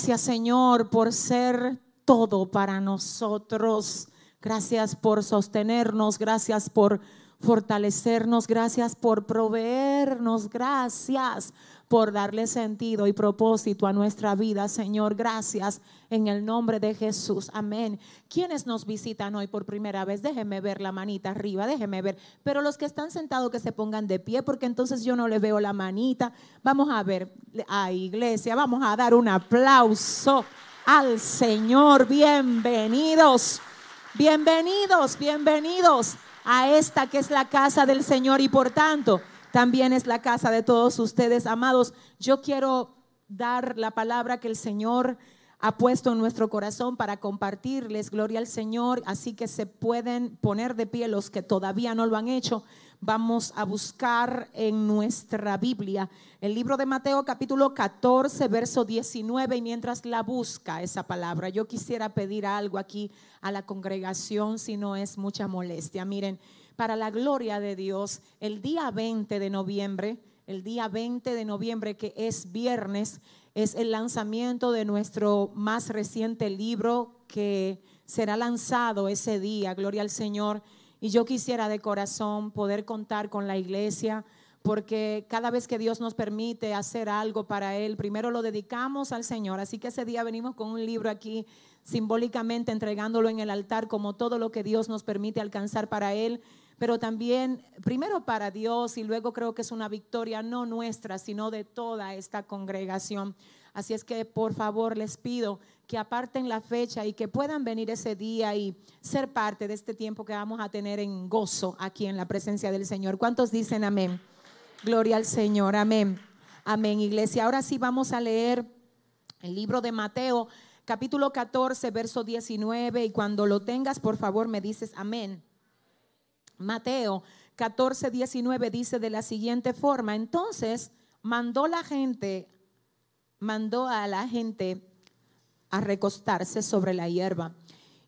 Gracias Señor por ser todo para nosotros. Gracias por sostenernos, gracias por fortalecernos, gracias por proveernos, gracias por darle sentido y propósito a nuestra vida, Señor. Gracias en el nombre de Jesús. Amén. ¿Quiénes nos visitan hoy por primera vez? Déjenme ver la manita arriba, déjenme ver. Pero los que están sentados que se pongan de pie, porque entonces yo no le veo la manita. Vamos a ver, a iglesia, vamos a dar un aplauso al Señor. Bienvenidos, bienvenidos, bienvenidos a esta que es la casa del Señor y por tanto también es la casa de todos ustedes, amados. Yo quiero dar la palabra que el Señor ha puesto en nuestro corazón para compartirles. Gloria al Señor. Así que se pueden poner de pie los que todavía no lo han hecho. Vamos a buscar en nuestra Biblia el libro de Mateo capítulo 14, verso 19. Y mientras la busca esa palabra, yo quisiera pedir algo aquí a la congregación si no es mucha molestia. Miren, para la gloria de Dios, el día 20 de noviembre, el día 20 de noviembre que es viernes, es el lanzamiento de nuestro más reciente libro que será lanzado ese día, gloria al Señor. Y yo quisiera de corazón poder contar con la iglesia, porque cada vez que Dios nos permite hacer algo para Él, primero lo dedicamos al Señor. Así que ese día venimos con un libro aquí simbólicamente entregándolo en el altar como todo lo que Dios nos permite alcanzar para Él pero también primero para Dios y luego creo que es una victoria no nuestra, sino de toda esta congregación. Así es que por favor les pido que aparten la fecha y que puedan venir ese día y ser parte de este tiempo que vamos a tener en gozo aquí en la presencia del Señor. ¿Cuántos dicen amén? Gloria al Señor, amén. Amén, iglesia. Ahora sí vamos a leer el libro de Mateo, capítulo 14, verso 19, y cuando lo tengas, por favor, me dices amén. Mateo 14, 19 dice de la siguiente forma, entonces mandó la gente, mandó a la gente a recostarse sobre la hierba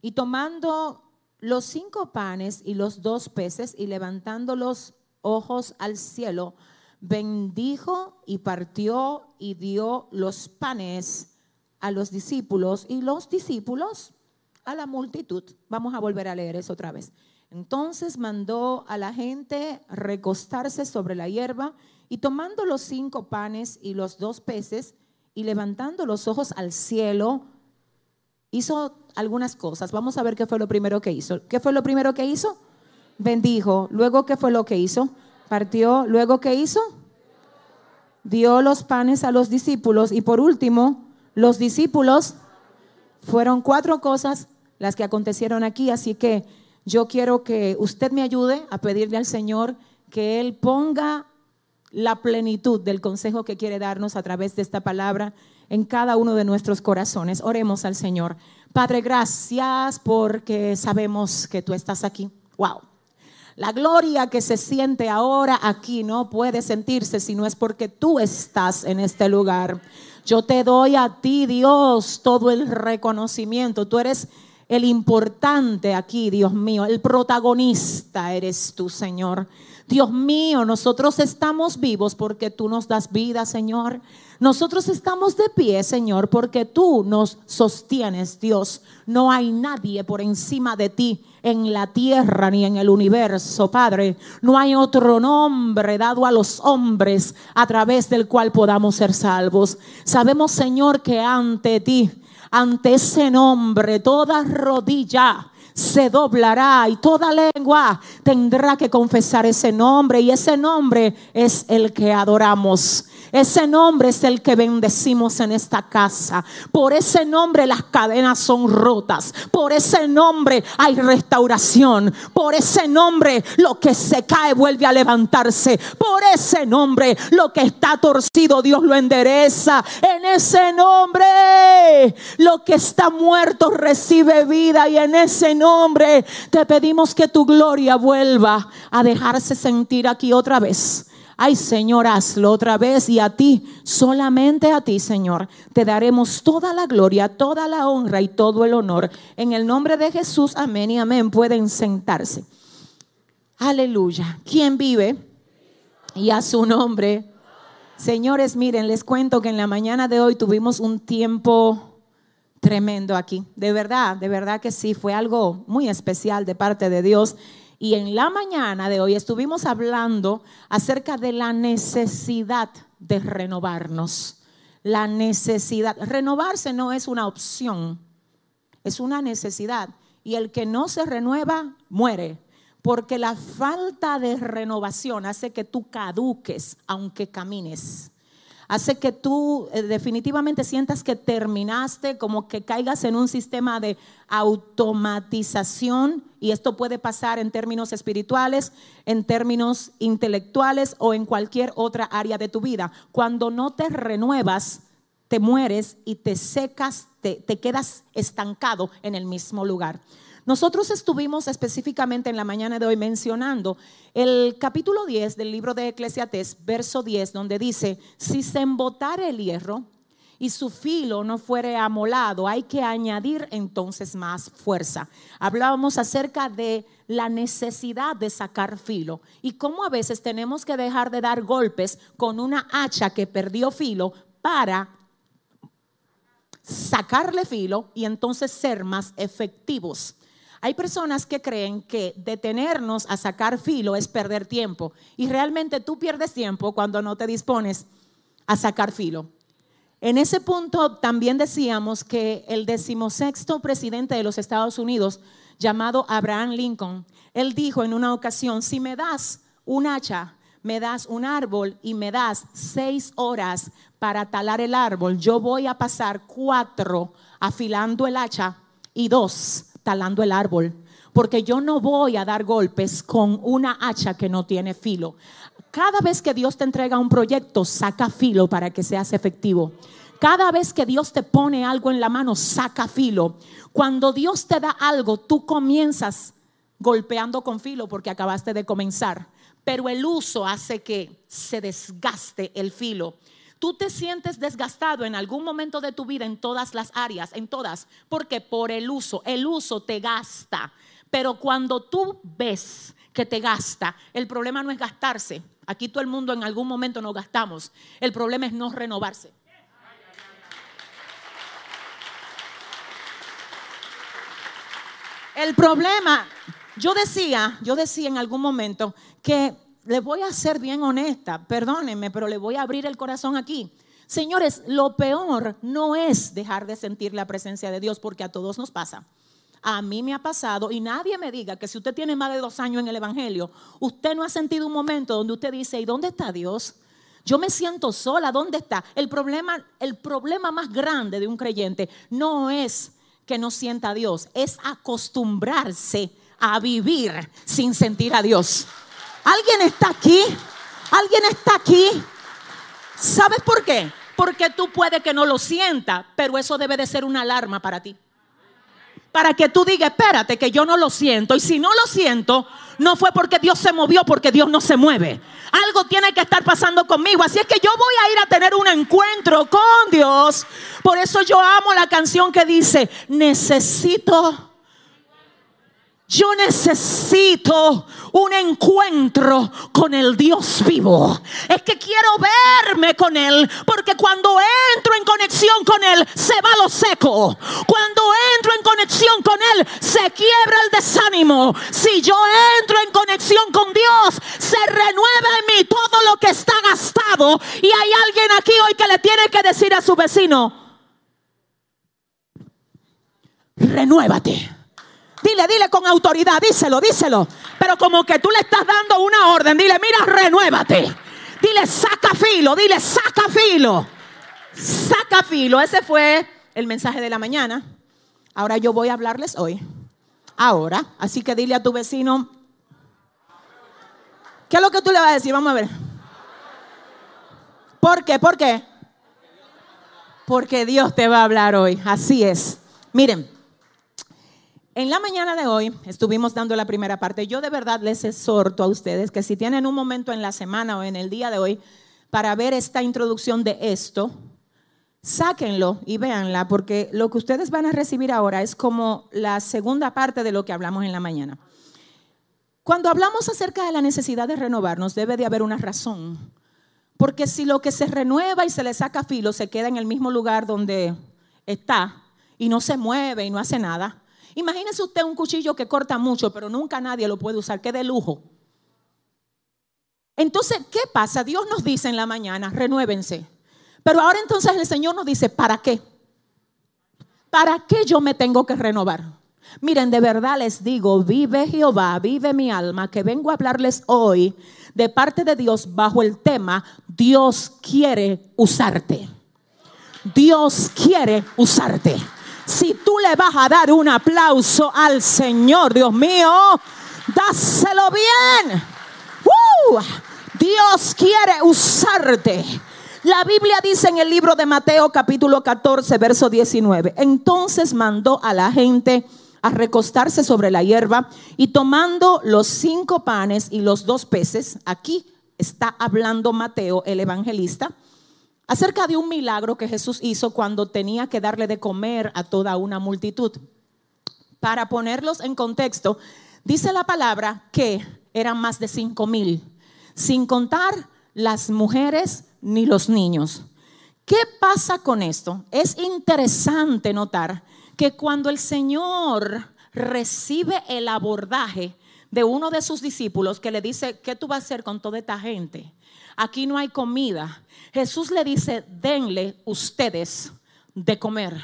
y tomando los cinco panes y los dos peces y levantando los ojos al cielo, bendijo y partió y dio los panes a los discípulos y los discípulos a la multitud. Vamos a volver a leer eso otra vez. Entonces mandó a la gente recostarse sobre la hierba y tomando los cinco panes y los dos peces y levantando los ojos al cielo, hizo algunas cosas. Vamos a ver qué fue lo primero que hizo. ¿Qué fue lo primero que hizo? Bendijo. Luego, ¿qué fue lo que hizo? Partió. Luego, ¿qué hizo? Dio los panes a los discípulos. Y por último, los discípulos fueron cuatro cosas las que acontecieron aquí. Así que yo quiero que usted me ayude a pedirle al Señor que Él ponga la plenitud del consejo que quiere darnos a través de esta palabra en cada uno de nuestros corazones. Oremos al Señor. Padre, gracias porque sabemos que tú estás aquí. Wow. La gloria que se siente ahora aquí no puede sentirse si no es porque tú estás en este lugar. Yo te doy a ti, Dios, todo el reconocimiento. Tú eres el importante aquí, Dios mío, el protagonista eres tú, Señor. Dios mío, nosotros estamos vivos porque tú nos das vida, Señor. Nosotros estamos de pie, Señor, porque tú nos sostienes, Dios. No hay nadie por encima de ti en la tierra ni en el universo, Padre. No hay otro nombre dado a los hombres a través del cual podamos ser salvos. Sabemos, Señor, que ante ti ante ese nombre toda rodilla se doblará y toda lengua tendrá que confesar ese nombre y ese nombre es el que adoramos. Ese nombre es el que bendecimos en esta casa. Por ese nombre las cadenas son rotas. Por ese nombre hay restauración. Por ese nombre lo que se cae vuelve a levantarse. Por ese nombre lo que está torcido Dios lo endereza. En ese nombre lo que está muerto recibe vida. Y en ese nombre te pedimos que tu gloria vuelva a dejarse sentir aquí otra vez Ay Señor, hazlo otra vez y a ti, solamente a ti Señor, te daremos toda la gloria, toda la honra y todo el honor. En el nombre de Jesús, amén y amén. Pueden sentarse. Aleluya. ¿Quién vive? Y a su nombre. Señores, miren, les cuento que en la mañana de hoy tuvimos un tiempo tremendo aquí. De verdad, de verdad que sí, fue algo muy especial de parte de Dios. Y en la mañana de hoy estuvimos hablando acerca de la necesidad de renovarnos. La necesidad. Renovarse no es una opción, es una necesidad. Y el que no se renueva, muere. Porque la falta de renovación hace que tú caduques aunque camines. Hace que tú eh, definitivamente sientas que terminaste, como que caigas en un sistema de automatización. Y esto puede pasar en términos espirituales, en términos intelectuales o en cualquier otra área de tu vida. Cuando no te renuevas, te mueres y te secas, te, te quedas estancado en el mismo lugar. Nosotros estuvimos específicamente en la mañana de hoy mencionando el capítulo 10 del libro de Eclesiastés, verso 10, donde dice, si se embotare el hierro y su filo no fuere amolado, hay que añadir entonces más fuerza. Hablábamos acerca de la necesidad de sacar filo y cómo a veces tenemos que dejar de dar golpes con una hacha que perdió filo para sacarle filo y entonces ser más efectivos. Hay personas que creen que detenernos a sacar filo es perder tiempo y realmente tú pierdes tiempo cuando no te dispones a sacar filo. En ese punto también decíamos que el decimosexto presidente de los Estados Unidos, llamado Abraham Lincoln, él dijo en una ocasión, si me das un hacha, me das un árbol y me das seis horas para talar el árbol, yo voy a pasar cuatro afilando el hacha y dos talando el árbol, porque yo no voy a dar golpes con una hacha que no tiene filo. Cada vez que Dios te entrega un proyecto, saca filo para que seas efectivo. Cada vez que Dios te pone algo en la mano, saca filo. Cuando Dios te da algo, tú comienzas golpeando con filo porque acabaste de comenzar. Pero el uso hace que se desgaste el filo tú te sientes desgastado en algún momento de tu vida en todas las áreas, en todas, porque por el uso, el uso te gasta. Pero cuando tú ves que te gasta, el problema no es gastarse. Aquí todo el mundo en algún momento nos gastamos. El problema es no renovarse. El problema, yo decía, yo decía en algún momento que le voy a ser bien honesta, perdónenme, pero le voy a abrir el corazón aquí. Señores, lo peor no es dejar de sentir la presencia de Dios, porque a todos nos pasa. A mí me ha pasado y nadie me diga que si usted tiene más de dos años en el Evangelio, usted no ha sentido un momento donde usted dice, ¿y dónde está Dios? Yo me siento sola, ¿dónde está? El problema, el problema más grande de un creyente no es que no sienta a Dios, es acostumbrarse a vivir sin sentir a Dios. ¿Alguien está aquí? ¿Alguien está aquí? ¿Sabes por qué? Porque tú puede que no lo sienta, pero eso debe de ser una alarma para ti. Para que tú digas, espérate, que yo no lo siento. Y si no lo siento, no fue porque Dios se movió, porque Dios no se mueve. Algo tiene que estar pasando conmigo. Así es que yo voy a ir a tener un encuentro con Dios. Por eso yo amo la canción que dice, necesito yo necesito un encuentro con el Dios vivo. Es que quiero verme con Él, porque cuando entro en conexión con Él, se va lo seco. Cuando entro en conexión con Él, se quiebra el desánimo. Si yo entro en conexión con Dios, se renueva en mí todo lo que está gastado. Y hay alguien aquí hoy que le tiene que decir a su vecino, renuévate. Dile, dile con autoridad, díselo, díselo. Pero como que tú le estás dando una orden, dile, mira, renuévate. Dile, saca filo, dile, saca filo. Saca filo. Ese fue el mensaje de la mañana. Ahora yo voy a hablarles hoy. Ahora. Así que dile a tu vecino. ¿Qué es lo que tú le vas a decir? Vamos a ver. ¿Por qué? ¿Por qué? Porque Dios te va a hablar hoy. Así es. Miren. En la mañana de hoy estuvimos dando la primera parte. Yo de verdad les exhorto a ustedes que si tienen un momento en la semana o en el día de hoy para ver esta introducción de esto, sáquenlo y véanla, porque lo que ustedes van a recibir ahora es como la segunda parte de lo que hablamos en la mañana. Cuando hablamos acerca de la necesidad de renovarnos, debe de haber una razón. Porque si lo que se renueva y se le saca filo se queda en el mismo lugar donde está y no se mueve y no hace nada, imagínese usted un cuchillo que corta mucho, pero nunca nadie lo puede usar, que de lujo. Entonces, ¿qué pasa? Dios nos dice en la mañana, renuévense. Pero ahora entonces el Señor nos dice, ¿para qué? ¿Para qué yo me tengo que renovar? Miren, de verdad les digo, vive Jehová, vive mi alma, que vengo a hablarles hoy de parte de Dios bajo el tema, Dios quiere usarte. Dios quiere usarte. Si tú le vas a dar un aplauso al Señor, Dios mío, dáselo bien. Dios quiere usarte. La Biblia dice en el libro de Mateo capítulo 14, verso 19, entonces mandó a la gente a recostarse sobre la hierba y tomando los cinco panes y los dos peces, aquí está hablando Mateo, el evangelista, acerca de un milagro que Jesús hizo cuando tenía que darle de comer a toda una multitud. Para ponerlos en contexto, dice la palabra que eran más de cinco mil, sin contar las mujeres ni los niños. ¿Qué pasa con esto? Es interesante notar que cuando el Señor recibe el abordaje de uno de sus discípulos que le dice, ¿qué tú vas a hacer con toda esta gente? Aquí no hay comida. Jesús le dice, denle ustedes de comer.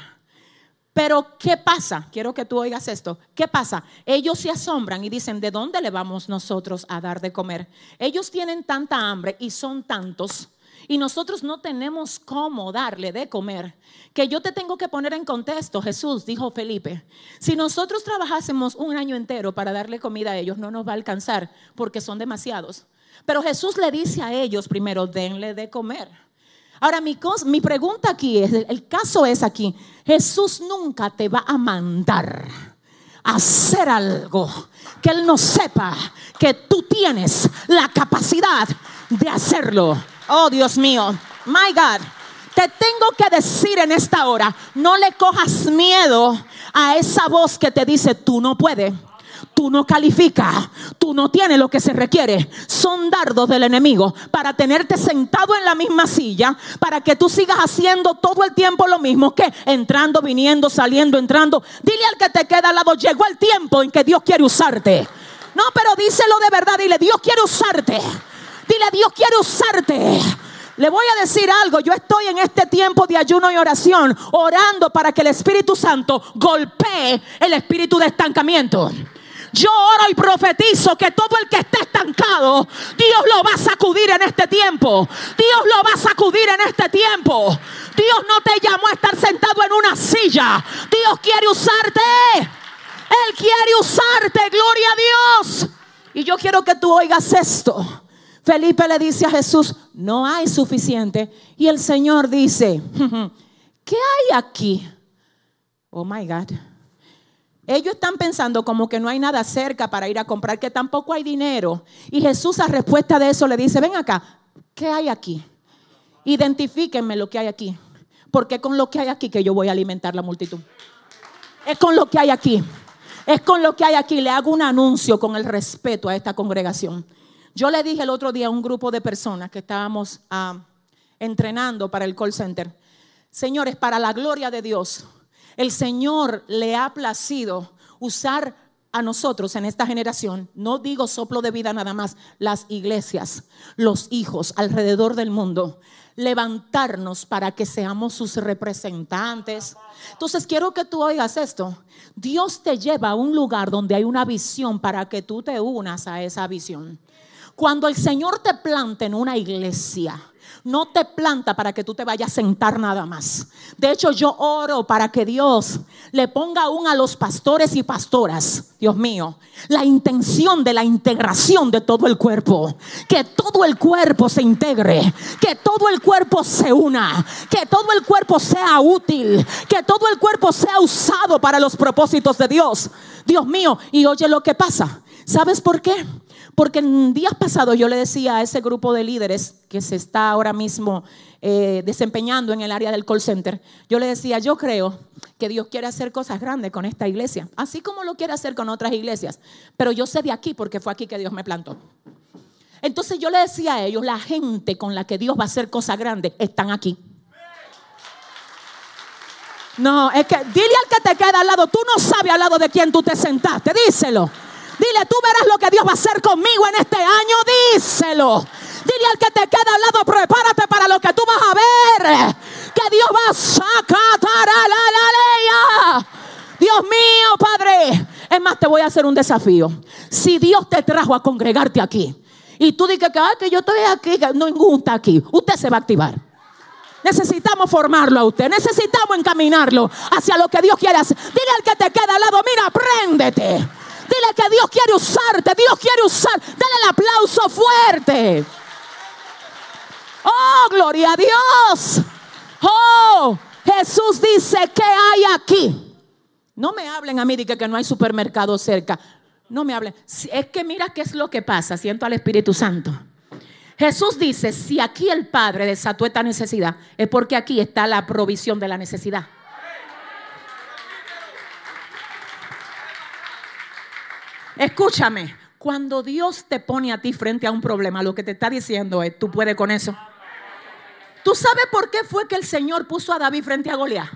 Pero ¿qué pasa? Quiero que tú oigas esto. ¿Qué pasa? Ellos se asombran y dicen, ¿de dónde le vamos nosotros a dar de comer? Ellos tienen tanta hambre y son tantos y nosotros no tenemos cómo darle de comer, que yo te tengo que poner en contexto, Jesús, dijo Felipe, si nosotros trabajásemos un año entero para darle comida a ellos, no nos va a alcanzar porque son demasiados. Pero Jesús le dice a ellos primero, denle de comer. Ahora, mi, mi pregunta aquí es, el caso es aquí, Jesús nunca te va a mandar hacer algo que Él no sepa que tú tienes la capacidad de hacerlo. Oh Dios mío, my God. Te tengo que decir en esta hora, no le cojas miedo a esa voz que te dice, tú no puedes tú no calificas, tú no tienes lo que se requiere. Son dardos del enemigo para tenerte sentado en la misma silla, para que tú sigas haciendo todo el tiempo lo mismo que entrando, viniendo, saliendo, entrando. Dile al que te queda al lado, llegó el tiempo en que Dios quiere usarte. No, pero díselo de verdad, dile, Dios quiere usarte. Dile, Dios quiere usarte. Le voy a decir algo, yo estoy en este tiempo de ayuno y oración, orando para que el Espíritu Santo golpee el espíritu de estancamiento. Yo oro y profetizo que todo el que esté estancado, Dios lo va a sacudir en este tiempo. Dios lo va a sacudir en este tiempo. Dios no te llamó a estar sentado en una silla. Dios quiere usarte. Él quiere usarte. Gloria a Dios. Y yo quiero que tú oigas esto. Felipe le dice a Jesús, no hay suficiente. Y el Señor dice, ¿qué hay aquí? Oh, my God. Ellos están pensando como que no hay nada cerca para ir a comprar, que tampoco hay dinero. Y Jesús a respuesta de eso le dice, ven acá, ¿qué hay aquí? Identifíquenme lo que hay aquí. Porque con lo que hay aquí que yo voy a alimentar la multitud. Es con lo que hay aquí. Es con lo que hay aquí. Le hago un anuncio con el respeto a esta congregación. Yo le dije el otro día a un grupo de personas que estábamos ah, entrenando para el call center, señores, para la gloria de Dios, el Señor le ha placido usar a nosotros en esta generación, no digo soplo de vida nada más, las iglesias, los hijos alrededor del mundo, levantarnos para que seamos sus representantes. Entonces quiero que tú oigas esto. Dios te lleva a un lugar donde hay una visión para que tú te unas a esa visión. Cuando el Señor te planta en una iglesia, no te planta para que tú te vayas a sentar nada más. De hecho, yo oro para que Dios le ponga aún a los pastores y pastoras, Dios mío, la intención de la integración de todo el cuerpo. Que todo el cuerpo se integre, que todo el cuerpo se una, que todo el cuerpo sea útil, que todo el cuerpo sea usado para los propósitos de Dios. Dios mío, y oye lo que pasa. ¿Sabes por qué? Porque en días pasados yo le decía a ese grupo de líderes que se está ahora mismo eh, desempeñando en el área del call center, yo le decía, yo creo que Dios quiere hacer cosas grandes con esta iglesia, así como lo quiere hacer con otras iglesias, pero yo sé de aquí porque fue aquí que Dios me plantó. Entonces yo le decía a ellos, la gente con la que Dios va a hacer cosas grandes están aquí. No, es que dile al que te queda al lado, tú no sabes al lado de quién tú te sentaste, díselo. Dile, tú verás lo que Dios va a hacer conmigo en este año, díselo. Dile al que te queda al lado, prepárate para lo que tú vas a ver. Que Dios va a sacar la ley. Dios mío, Padre. Es más, te voy a hacer un desafío. Si Dios te trajo a congregarte aquí y tú dices que, yo estoy aquí, que no está aquí, usted se va a activar. Necesitamos formarlo a usted. Necesitamos encaminarlo hacia lo que Dios quiere hacer. Dile al que te queda al lado, mira, préndete. Dile que Dios quiere usarte. Dios quiere usar. Dale el aplauso fuerte. Oh, gloria a Dios. Oh, Jesús dice que hay aquí. No me hablen a mí de que, no hay supermercado cerca. No me hablen. Es que mira qué es lo que pasa. Siento al Espíritu Santo. Jesús dice, si aquí el Padre desató esta necesidad, es porque aquí está la provisión de la necesidad. Escúchame, cuando Dios te pone a ti frente a un problema, lo que te está diciendo es, tú puedes con eso. ¿Tú sabes por qué fue que el Señor puso a David frente a Goliat?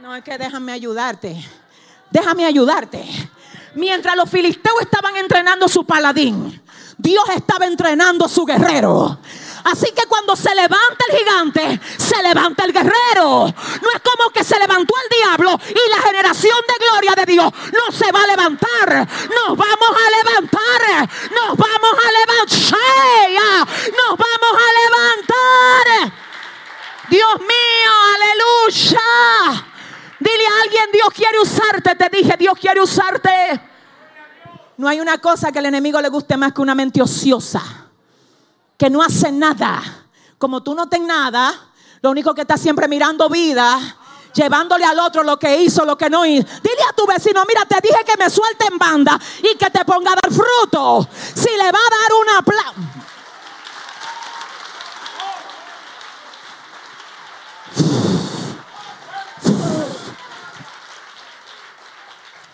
No, es que déjame ayudarte. Déjame ayudarte. Mientras los filisteos estaban entrenando su paladín, Dios estaba entrenando su guerrero. Así que cuando se levanta el gigante, se levanta el guerrero. No es como que se levantó el diablo y la generación de gloria de Dios no se va a levantar. Nos vamos a levantar. Nos vamos a levantar. Nos vamos a levantar. Dios mío, aleluya. Dile a alguien, Dios quiere usarte. Te dije, Dios quiere usarte. No hay una cosa que al enemigo le guste más que una mente ociosa, que no hace nada. Como tú no tenés nada, lo único que está siempre mirando vida, llevándole al otro lo que hizo, lo que no hizo. Dile a tu vecino, mira, te dije que me suelte en banda y que te ponga a dar fruto. Si le va a dar una plata.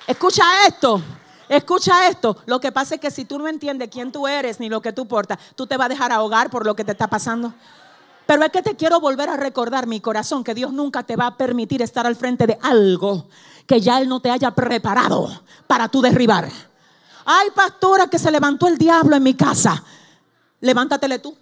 Escucha esto. Escucha esto, lo que pasa es que si tú no entiendes quién tú eres ni lo que tú portas, tú te vas a dejar ahogar por lo que te está pasando. Pero es que te quiero volver a recordar mi corazón que Dios nunca te va a permitir estar al frente de algo que ya Él no te haya preparado para tú derribar. Ay, pastora, que se levantó el diablo en mi casa. Levántatele tú.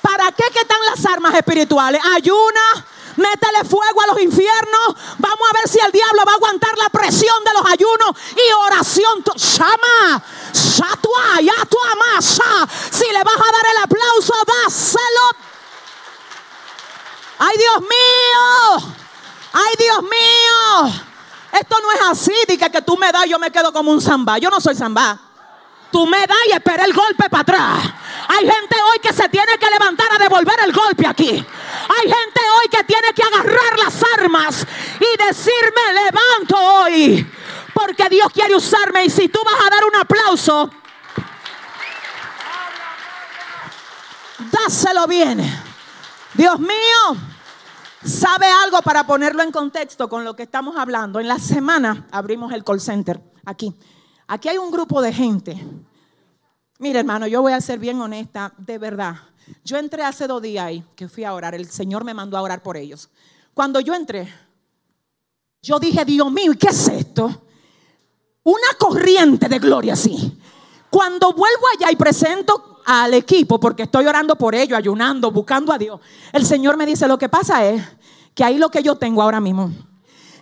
¿Para qué que están las armas espirituales? Ayuna, métele fuego a los infiernos. Vamos a ver si el diablo va a aguantar la presión de los ayunos y oración. Shama, satua, ya tu amasa. Si le vas a dar el aplauso, dáselo. Ay, Dios mío. Ay, Dios mío. Esto no es así, Dice que tú me das, yo me quedo como un zambá. Yo no soy zambá. Tú me das y espera el golpe para atrás. Hay gente hoy que se tiene que levantar a devolver el golpe aquí. Hay gente hoy que tiene que agarrar las armas y decirme, levanto hoy. Porque Dios quiere usarme. Y si tú vas a dar un aplauso, dáselo bien. Dios mío, ¿sabe algo para ponerlo en contexto con lo que estamos hablando? En la semana abrimos el call center aquí. Aquí hay un grupo de gente Mire, hermano, yo voy a ser bien honesta, de verdad. Yo entré hace dos días ahí, que fui a orar. El Señor me mandó a orar por ellos. Cuando yo entré, yo dije, Dios mío, ¿y qué es esto? Una corriente de gloria así. Cuando vuelvo allá y presento al equipo, porque estoy orando por ellos, ayunando, buscando a Dios, el Señor me dice, lo que pasa es que ahí lo que yo tengo ahora mismo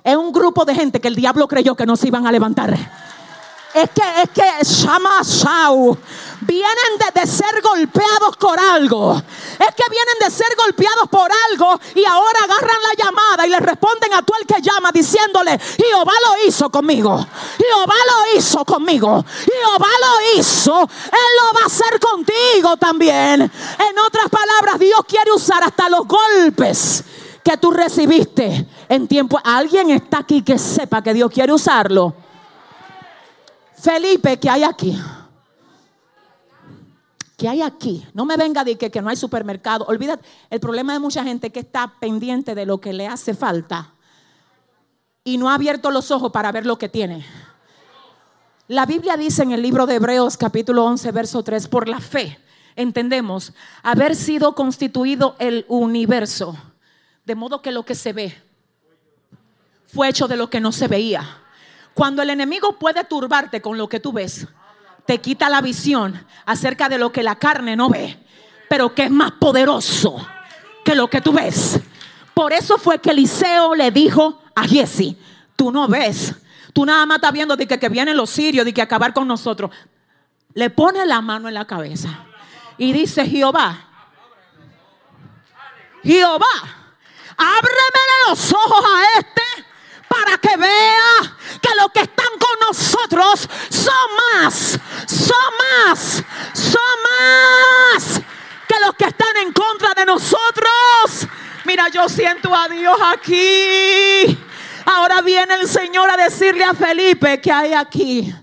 es un grupo de gente que el diablo creyó que no se iban a levantar. Es que, es que, Shama vienen de, ser golpeados por algo. Es que vienen de ser golpeados por algo y ahora agarran la llamada y le responden a tú el que llama diciéndole, Jehová lo hizo conmigo. Jehová lo hizo conmigo. Jehová lo hizo. Él lo va a hacer contigo también. En otras palabras, Dios quiere usar hasta los golpes que tú recibiste en tiempo. Alguien está aquí que sepa que Dios quiere usarlo Felipe, ¿qué hay aquí? ¿Qué hay aquí? No me venga de que, que no hay supermercado. Olvídate, el problema de mucha gente que está pendiente de lo que le hace falta y no ha abierto los ojos para ver lo que tiene. La Biblia dice en el libro de Hebreos capítulo 11, verso 3, por la fe entendemos haber sido constituido el universo, de modo que lo que se ve fue hecho de lo que no se veía. Cuando el enemigo puede turbarte con lo que tú ves, te quita la visión acerca de lo que la carne no ve, pero que es más poderoso que lo que tú ves. Por eso fue que Eliseo le dijo a Jesse, tú no ves, tú nada más estás viendo de que, que vienen los sirios, de que acabar con nosotros. Le pone la mano en la cabeza y dice Jehová, Jehová, ábreme los ojos a este para que vea que los que están con nosotros son más, son más, son más que los que están en contra de nosotros. Mira, yo siento a Dios aquí. Ahora viene el Señor a decirle a Felipe que hay aquí.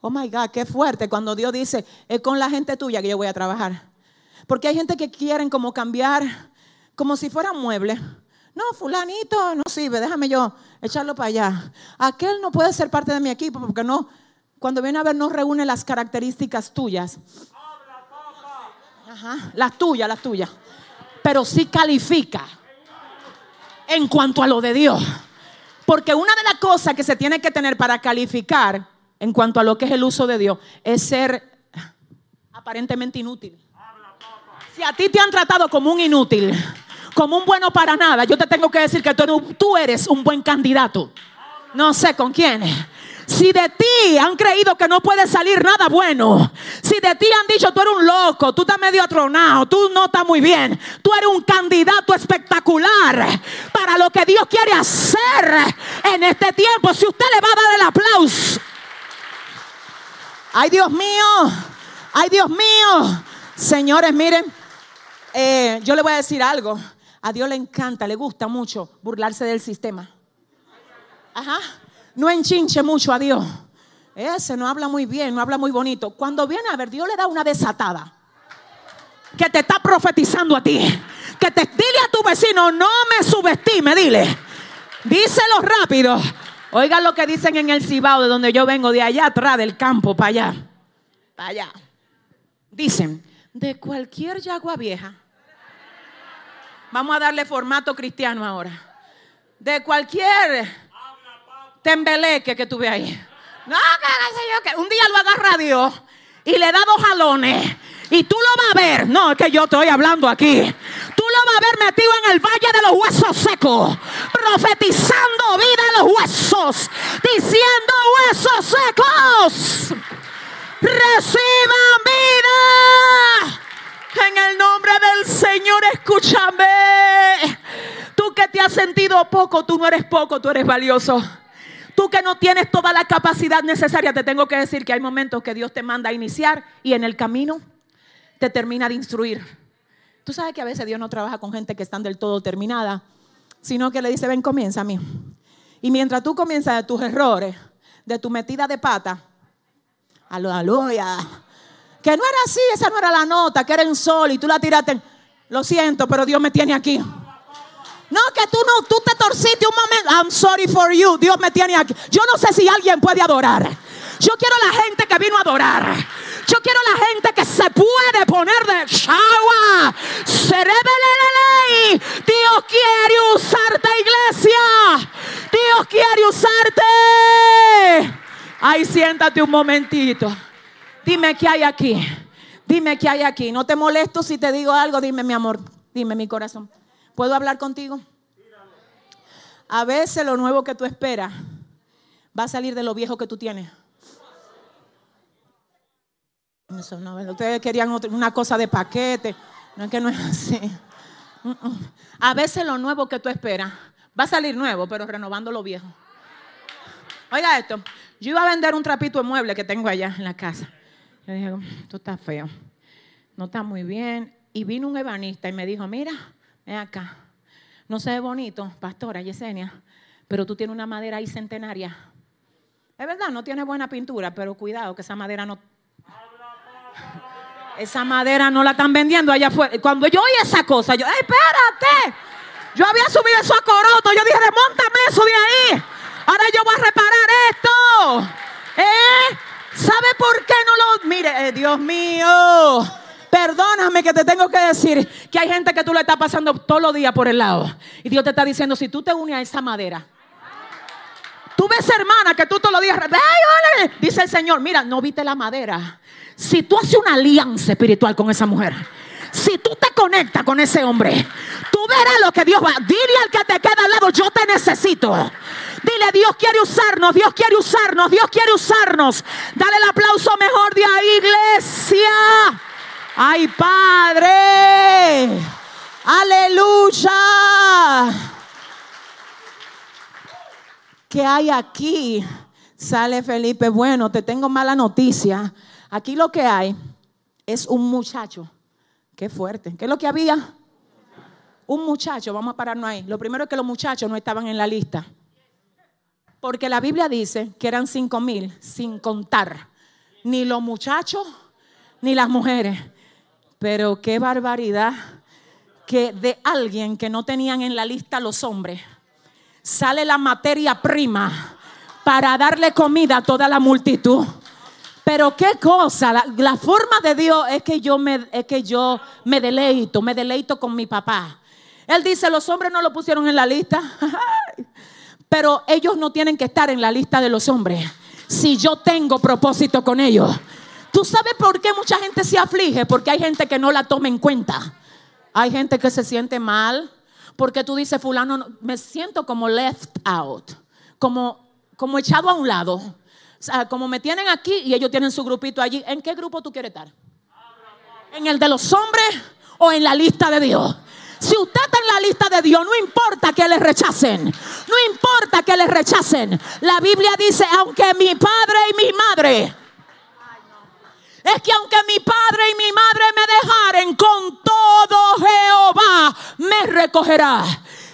Oh my God, qué fuerte cuando Dios dice, es con la gente tuya que yo voy a trabajar. Porque hay gente que quieren como cambiar, como si fuera mueble. No, fulanito no sirve, déjame yo echarlo para allá. Aquel no puede ser parte de mi equipo porque no, cuando viene a ver no reúne las características tuyas. Ajá, las tuyas, las tuyas. Pero sí califica en cuanto a lo de Dios. Porque una de las cosas que se tiene que tener para calificar en cuanto a lo que es el uso de Dios es ser aparentemente inútil. Si a ti te han tratado como un inútil, como un bueno para nada, yo te tengo que decir que tú, eres un buen candidato. No sé con quién. Si de ti han creído que no puede salir nada bueno, si de ti han dicho tú eres un loco, tú estás medio atronado, tú no estás muy bien, tú eres un candidato espectacular para lo que Dios quiere hacer en este tiempo, si usted le va a dar el aplauso. Ay Dios mío, ay Dios mío. Señores, miren, eh, yo le voy a decir algo. A Dios le encanta, le gusta mucho burlarse del sistema. Ajá. No enchinche mucho a Dios. Ese no habla muy bien, no habla muy bonito. Cuando viene a ver, Dios le da una desatada. Que te está profetizando a ti. Que te dile a tu vecino, no me subestime, dile. Díselo rápido. Oigan lo que dicen en el Cibao, de donde yo vengo, de allá atrás del campo, para allá. Para allá. Dicen, de cualquier yagua vieja Vamos a darle formato cristiano ahora. De cualquier tembeleque que tuve ahí. No, que, un día lo agarra Dios y le da dos jalones. Y tú lo vas a ver. No, es que yo estoy hablando aquí. Tú lo vas a ver metido en el valle de los huesos secos. Profetizando vida en los huesos. Diciendo huesos secos. Reciban vida. En el nombre del Señor, escúchame. Tú que te has sentido poco, tú no eres poco, tú eres valioso. Tú que no tienes toda la capacidad necesaria, te tengo que decir que hay momentos que Dios te manda a iniciar y en el camino te termina de instruir. Tú sabes que a veces Dios no trabaja con gente que están del todo terminada, sino que le dice, ven, comienza a mí. Y mientras tú comienzas de tus errores, de tu metida de pata, aleluya, que no era así, esa no era la nota, que era en sol y tú la tiraste. Lo siento, pero Dios me tiene aquí. No, que tú no, tú te torciste un momento. I'm sorry for you. Dios me tiene aquí. Yo no sé si alguien puede adorar. Yo quiero la gente que vino a adorar. Yo quiero la gente que se puede poner de chagua. Dios quiere usarte, iglesia. Dios quiere usarte. Ahí siéntate un momentito. Dime qué hay aquí. Dime qué hay aquí. No te molesto si te digo algo. Dime, mi amor. Dime, mi corazón. ¿Puedo hablar contigo? A veces lo nuevo que tú esperas va a salir de lo viejo que tú tienes. ustedes querían una cosa de paquete. No es que no es así. A veces lo nuevo que tú esperas va a salir nuevo, pero renovando lo viejo. Oiga esto. Yo iba a vender un trapito de mueble que tengo allá en la casa. Yo dije, esto está feo, no está muy bien. Y vino un ebanista y me dijo, mira, ven acá, no se ve bonito, pastora Yesenia, pero tú tienes una madera ahí centenaria. Es verdad, no tiene buena pintura, pero cuidado que esa madera no... Esa madera no la están vendiendo allá afuera. Cuando yo oí esa cosa, yo, espérate! Yo había subido eso a Coroto. Yo dije, desmontame eso de ahí. Ahora yo voy a reparar esto. ¿Eh? ¿Sabe por qué no lo.? Mire, eh, Dios mío. Perdóname que te tengo que decir que hay gente que tú le estás pasando todos los días por el lado. Y Dios te está diciendo: si tú te unes a esa madera. Tú ves, hermana, que tú todos los días. Dice el Señor: Mira, no viste la madera. Si tú haces una alianza espiritual con esa mujer si tú te conectas con ese hombre, tú verás lo que Dios va. Dile al que te queda al lado, yo te necesito. Dile, Dios quiere usarnos, Dios quiere usarnos, Dios quiere usarnos. Dale el aplauso mejor de ahí, iglesia. Ay, Padre. Aleluya. ¿Qué hay aquí? Sale Felipe, bueno, te tengo mala noticia. Aquí lo que hay es un muchacho Qué fuerte. ¿Qué es lo que había? Un muchacho, vamos a pararnos ahí. Lo primero es que los muchachos no estaban en la lista. Porque la Biblia dice que eran cinco mil sin contar ni los muchachos ni las mujeres. Pero qué barbaridad que de alguien que no tenían en la lista los hombres sale la materia prima para darle comida a toda la multitud. Pero qué cosa, la, forma de Dios es que yo me es que yo me deleito, me deleito con mi papá. Él dice, los hombres no lo pusieron en la lista, pero ellos no tienen que estar en la lista de los hombres. Si yo tengo propósito con ellos. ¿Tú sabes por qué mucha gente se aflige? Porque hay gente que no la toma en cuenta. Hay gente que se siente mal porque tú dices, fulano, me siento como left out, como, como echado a un lado como me tienen aquí y ellos tienen su grupito allí, ¿en qué grupo tú quieres estar? ¿En el de los hombres o en la lista de Dios? Si usted está en la lista de Dios, no importa que le rechacen. No importa que le rechacen. La Biblia dice, aunque mi padre y mi madre, es que aunque mi padre y mi madre me dejaren, con todo Jehová me recogerá.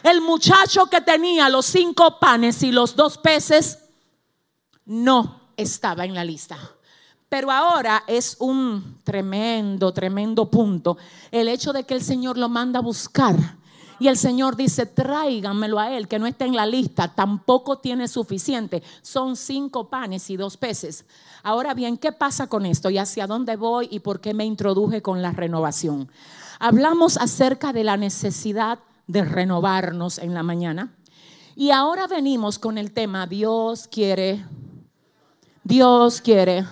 El muchacho que tenía los cinco panes y los dos peces no estaba en la lista. Pero ahora es un tremendo, tremendo punto el hecho de que el Señor lo manda a buscar. Y el Señor dice, tráiganmelo a él, que no está en la lista, tampoco tiene suficiente. Son cinco panes y dos peces. Ahora bien, ¿qué pasa con esto? ¿Y hacia dónde voy? ¿Y por qué me introduje con la renovación? Hablamos acerca de la necesidad de renovarnos en la mañana. Y ahora venimos con el tema, Dios quiere Dios quiere.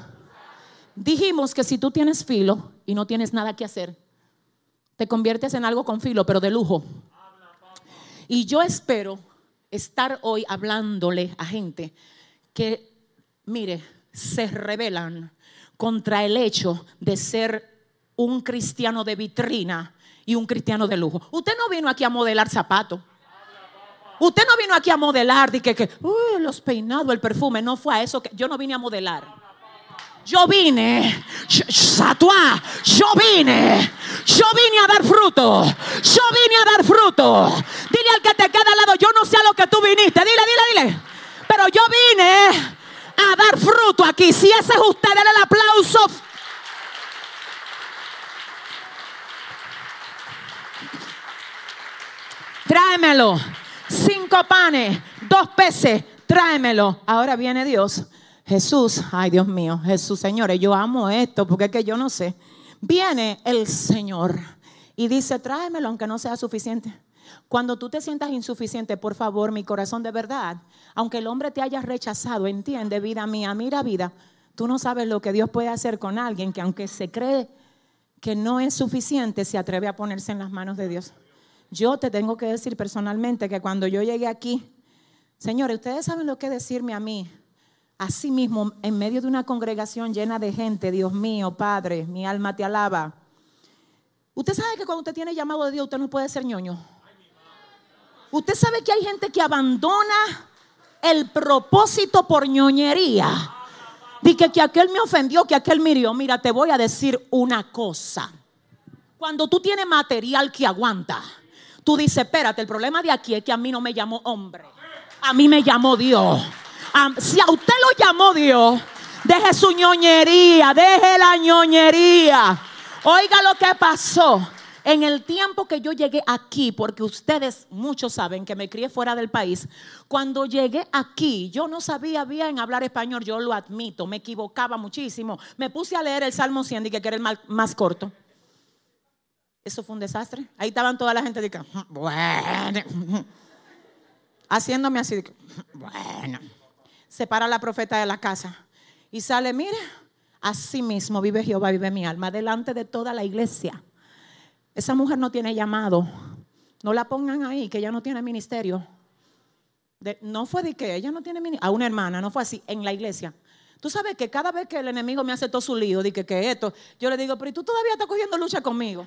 Dijimos que si tú tienes filo y no tienes nada que hacer, te conviertes en algo con filo, pero de lujo. Y yo espero estar hoy hablándole a gente que, mire, se rebelan contra el hecho de ser un cristiano de vitrina y un cristiano de lujo. Usted no vino aquí a modelar zapatos. Usted no vino aquí a modelar, de que, los peinados, el perfume, no fue a eso que yo no vine a modelar. Yo vine, Satua, yo vine, yo vine a dar fruto, yo vine a dar fruto. Dile al que te queda al lado, yo no sé a lo que tú viniste, dile, dile, dile. Pero yo vine a dar fruto aquí. Si ese es usted, el aplauso. Tráemelo cinco panes, dos peces, tráemelo. Ahora viene Dios. Jesús, ay Dios mío, Jesús, señores, yo amo esto porque es que yo no sé. Viene el Señor y dice, tráemelo aunque no sea suficiente. Cuando tú te sientas insuficiente, por favor, mi corazón de verdad, aunque el hombre te haya rechazado, entiende, vida mía, mira vida, tú no sabes lo que Dios puede hacer con alguien que aunque se cree que no es suficiente, se atreve a ponerse en las manos de Dios. Yo te tengo que decir personalmente que cuando yo llegué aquí, señores, ustedes saben lo que decirme a mí. Así mismo, en medio de una congregación llena de gente, Dios mío, Padre, mi alma te alaba. Usted sabe que cuando usted tiene llamado de Dios, usted no puede ser ñoño. Usted sabe que hay gente que abandona el propósito por ñoñería. Dice que aquel me ofendió, que aquel mirió. Mira, te voy a decir una cosa. Cuando tú tienes material que aguanta, Tú dices, espérate, el problema de aquí es que a mí no me llamó hombre. A mí me llamó Dios. Si a usted lo llamó Dios, deje su ñoñería, deje la ñoñería. Oiga lo que pasó. En el tiempo que yo llegué aquí, porque ustedes muchos saben que me crié fuera del país, cuando llegué aquí yo no sabía bien hablar español, yo lo admito, me equivocaba muchísimo. Me puse a leer el Salmo 100 y que era el más, corto. Eso fue un desastre. Ahí estaban toda la gente de que, bueno, haciéndome así, bueno. Se para la profeta de la casa y sale, mire, así mismo vive Jehová, vive mi alma, delante de toda la iglesia. Esa mujer no tiene llamado. No la pongan ahí, que ella no tiene ministerio. no fue de que ella no tiene ministerio. A una hermana, no fue así, en la iglesia. Tú sabes que cada vez que el enemigo me hace todo su lío, de que, que esto, yo le digo, pero tú todavía estás cogiendo lucha conmigo?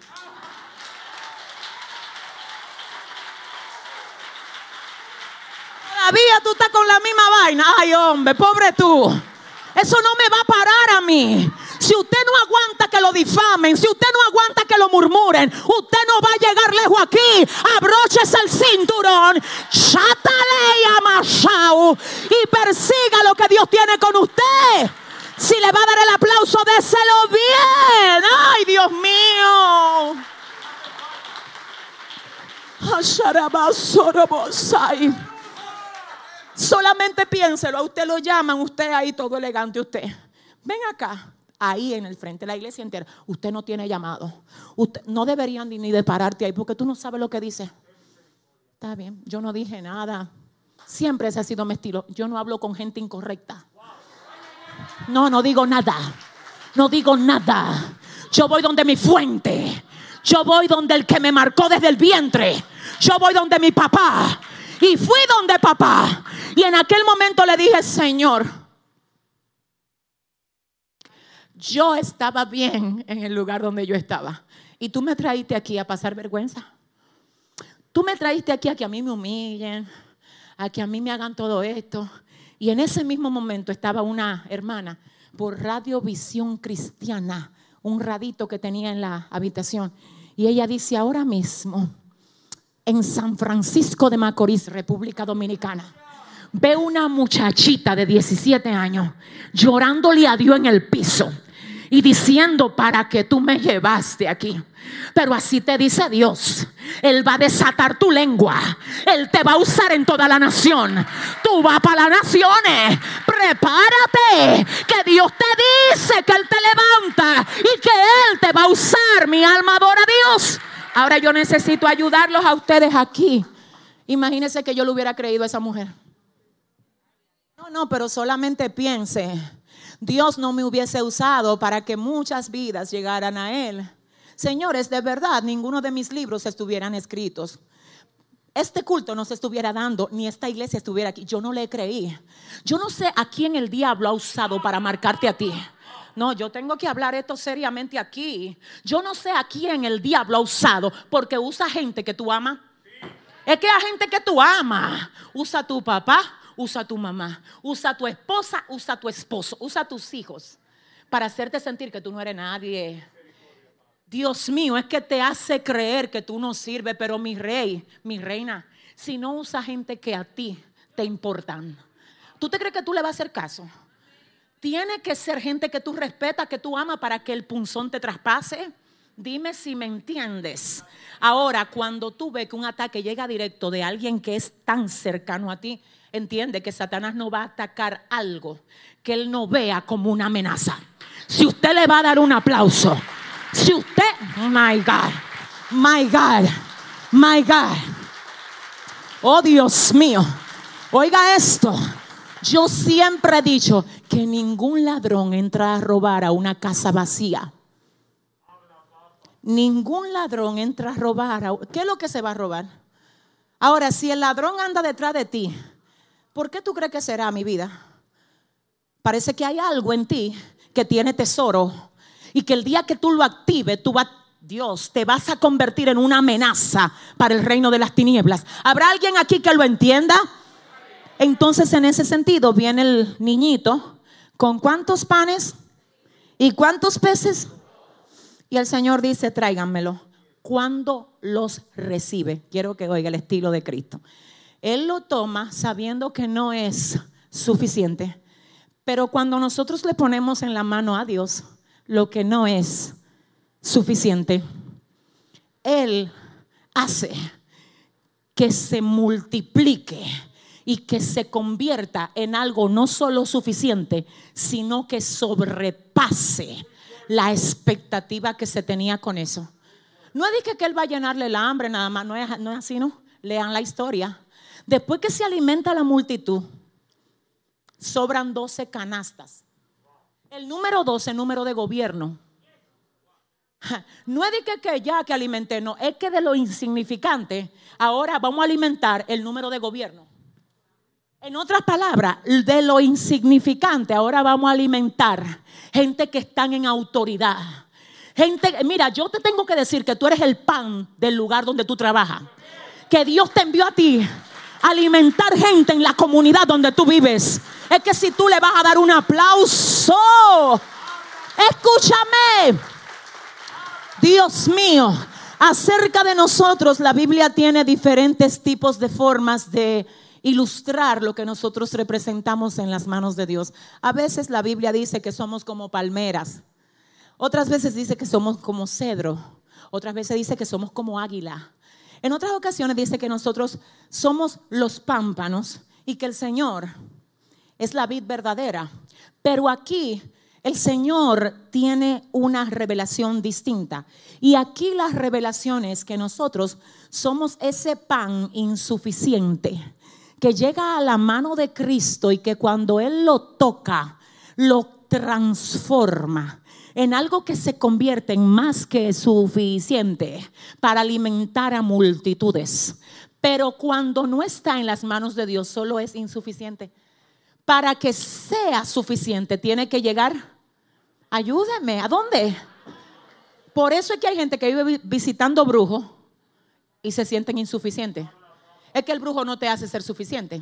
Todavía tú estás con la misma vaina. Ay, hombre, pobre tú. Eso no me va a parar a mí. Si usted no aguanta que lo difamen, si usted no aguanta que lo murmuren, usted no va a llegar lejos aquí. Abróchese el cinturón, chátale y amashao y persiga lo que Dios tiene con usted. Si le va a dar el aplauso, déselo bien. Ay, Dios mío. Solamente piénselo, a usted lo llaman, usted ahí todo elegante, usted. Ven acá, ahí en el frente, la iglesia entera. Usted no tiene llamado. Usted, no deberían ni de pararte ahí porque tú no sabes lo que dice. Está bien, yo no dije nada. Siempre ese ha sido mi estilo. Yo no hablo con gente incorrecta. No, no digo nada. No digo nada. Yo voy donde mi fuente. Yo voy donde el que me marcó desde el vientre. Yo voy donde mi papá. Y fui donde papá. Y en aquel momento le dije, Señor, yo estaba bien en el lugar donde yo estaba. Y tú me traíste aquí a pasar vergüenza. Tú me traíste aquí a que a mí me humillen, a que a mí me hagan todo esto. Y en ese mismo momento estaba una hermana por radiovisión cristiana, un radito que tenía en la habitación. Y ella dice, ahora mismo, en San Francisco de Macorís, República Dominicana, ve una muchachita de 17 años llorándole a Dios en el piso y diciendo para que tú me llevaste aquí. Pero así te dice Dios. Él va a desatar tu lengua. Él te va a usar en toda la nación. Tú vas para las naciones. Prepárate. Que Dios te dice que Él te levanta y que Él te va a usar. Mi alma adora a Dios. Ahora yo necesito ayudarlos a ustedes aquí. Imagínense que yo le hubiera creído a esa mujer. No, no, pero solamente piense Dios no me hubiese usado para que muchas vidas llegaran a Él. Señores, de verdad, ninguno de mis libros estuvieran escritos. Este culto no se estuviera dando, ni esta iglesia estuviera aquí. Yo no le creí. Yo no sé a quién el diablo ha usado para marcarte a ti. No, yo tengo que hablar esto seriamente aquí. Yo no sé a quién el diablo ha usado, porque usa gente que tú amas. Es que a gente que tú amas, usa tu papá, usa tu mamá, usa tu esposa, usa tu esposo, usa tus hijos para hacerte sentir que tú no eres nadie. Dios mío, es que te hace creer que tú no sirves, pero mi rey, mi reina, si no usa gente que a ti te importan, ¿tú te crees que tú le vas a hacer caso? Tiene que ser gente que tú respetas, que tú amas para que el punzón te traspase. Dime si me entiendes. Ahora, cuando tú ves que un ataque llega directo de alguien que es tan cercano a ti, entiende que Satanás no va a atacar algo que él no vea como una amenaza. Si usted le va a dar un aplauso, si usted, my God, my God, my God, oh Dios mío, oiga esto. Yo siempre he dicho que ningún ladrón entra a robar a una casa vacía. Ningún ladrón entra a robar. A... ¿Qué es lo que se va a robar? Ahora, si el ladrón anda detrás de ti, ¿por qué tú crees que será mi vida? Parece que hay algo en ti que tiene tesoro y que el día que tú lo actives, tú Dios, te vas a convertir en una amenaza para el reino de las tinieblas. ¿Habrá alguien aquí que lo entienda? Entonces, en ese sentido, viene el niñito con cuántos panes y cuántos peces. Y el Señor dice, tráiganmelo. Cuando los recibe, quiero que oiga el estilo de Cristo. Él lo toma sabiendo que no es suficiente. Pero cuando nosotros le ponemos en la mano a Dios lo que no es suficiente, Él hace que se multiplique y que se convierta en algo no solo suficiente, sino que sobrepase la expectativa que se tenía con eso. No dije que Él va a llenarle la hambre nada más, no es, no es así, ¿no? Lean la historia. Después que se alimenta la multitud, sobran 12 canastas. El número 12, número de gobierno. No es de que, que, ya que alimenté, no, es que de lo insignificante, ahora vamos a alimentar el número de gobierno. En otras palabras, de lo insignificante, ahora vamos a alimentar gente que están en autoridad. Gente, mira, yo te tengo que decir que tú eres el pan del lugar donde tú trabajas. Que Dios te envió a ti a alimentar gente en la comunidad donde tú vives. Es que si tú le vas a dar un aplauso, escúchame. Dios mío, acerca de nosotros la Biblia tiene diferentes tipos de formas de ilustrar lo que nosotros representamos en las manos de Dios. A veces la Biblia dice que somos como palmeras, otras veces dice que somos como cedro, otras veces dice que somos como águila. En otras ocasiones dice que nosotros somos los pámpanos y que el Señor es la vid verdadera. Pero aquí el Señor tiene una revelación distinta. Y aquí la revelación es que nosotros somos ese pan insuficiente que llega a la mano de Cristo y que cuando Él lo toca, lo transforma en algo que se convierte en más que suficiente para alimentar a multitudes. Pero cuando no está en las manos de Dios, solo es insuficiente. Para que sea suficiente, tiene que llegar. Ayúdame, ¿a dónde? Por eso es que hay gente que vive visitando brujos y se sienten insuficientes es que el brujo no te hace ser suficiente.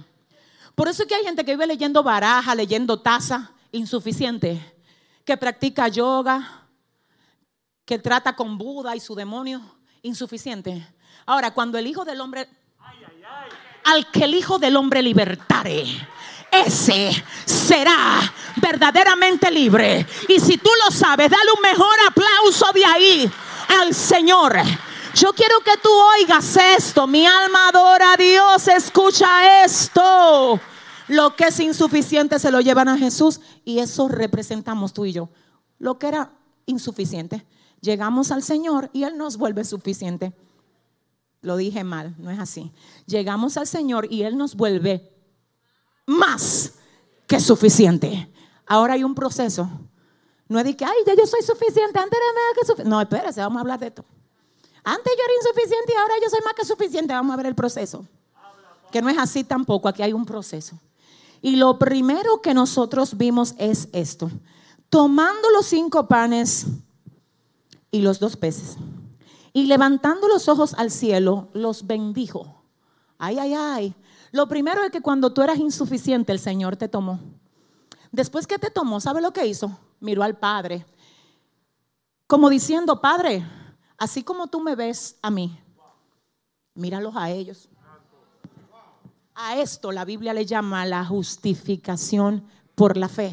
Por eso es que hay gente que vive leyendo baraja, leyendo taza, insuficiente, que practica yoga, que trata con Buda y su demonio, insuficiente. Ahora, cuando el Hijo del Hombre, al que el Hijo del Hombre libertare, ese será verdaderamente libre. Y si tú lo sabes, dale un mejor aplauso de ahí al Señor. Yo quiero que tú oigas esto. Mi alma adora a Dios. Escucha esto. Lo que es insuficiente se lo llevan a Jesús y eso representamos tú y yo. Lo que era insuficiente, llegamos al Señor y Él nos vuelve suficiente. Lo dije mal, no es así. Llegamos al Señor y Él nos vuelve más que suficiente. Ahora hay un proceso. No es de que, ay, ya yo soy suficiente, antes era que suficiente. No, espérese, vamos a hablar de esto. Antes yo era insuficiente y ahora yo soy más que suficiente. Vamos a ver el proceso. Que no es así tampoco, aquí hay un proceso. Y lo primero que nosotros vimos es esto. Tomando los cinco panes y los dos peces y levantando los ojos al cielo, los bendijo. Ay, ay, ay. Lo primero es que cuando tú eras insuficiente, el Señor te tomó. Después que te tomó, ¿sabe lo que hizo? Miró al Padre. Como diciendo, Padre, Así como tú me ves a mí, míralos a ellos. A esto la Biblia le llama la justificación por la fe.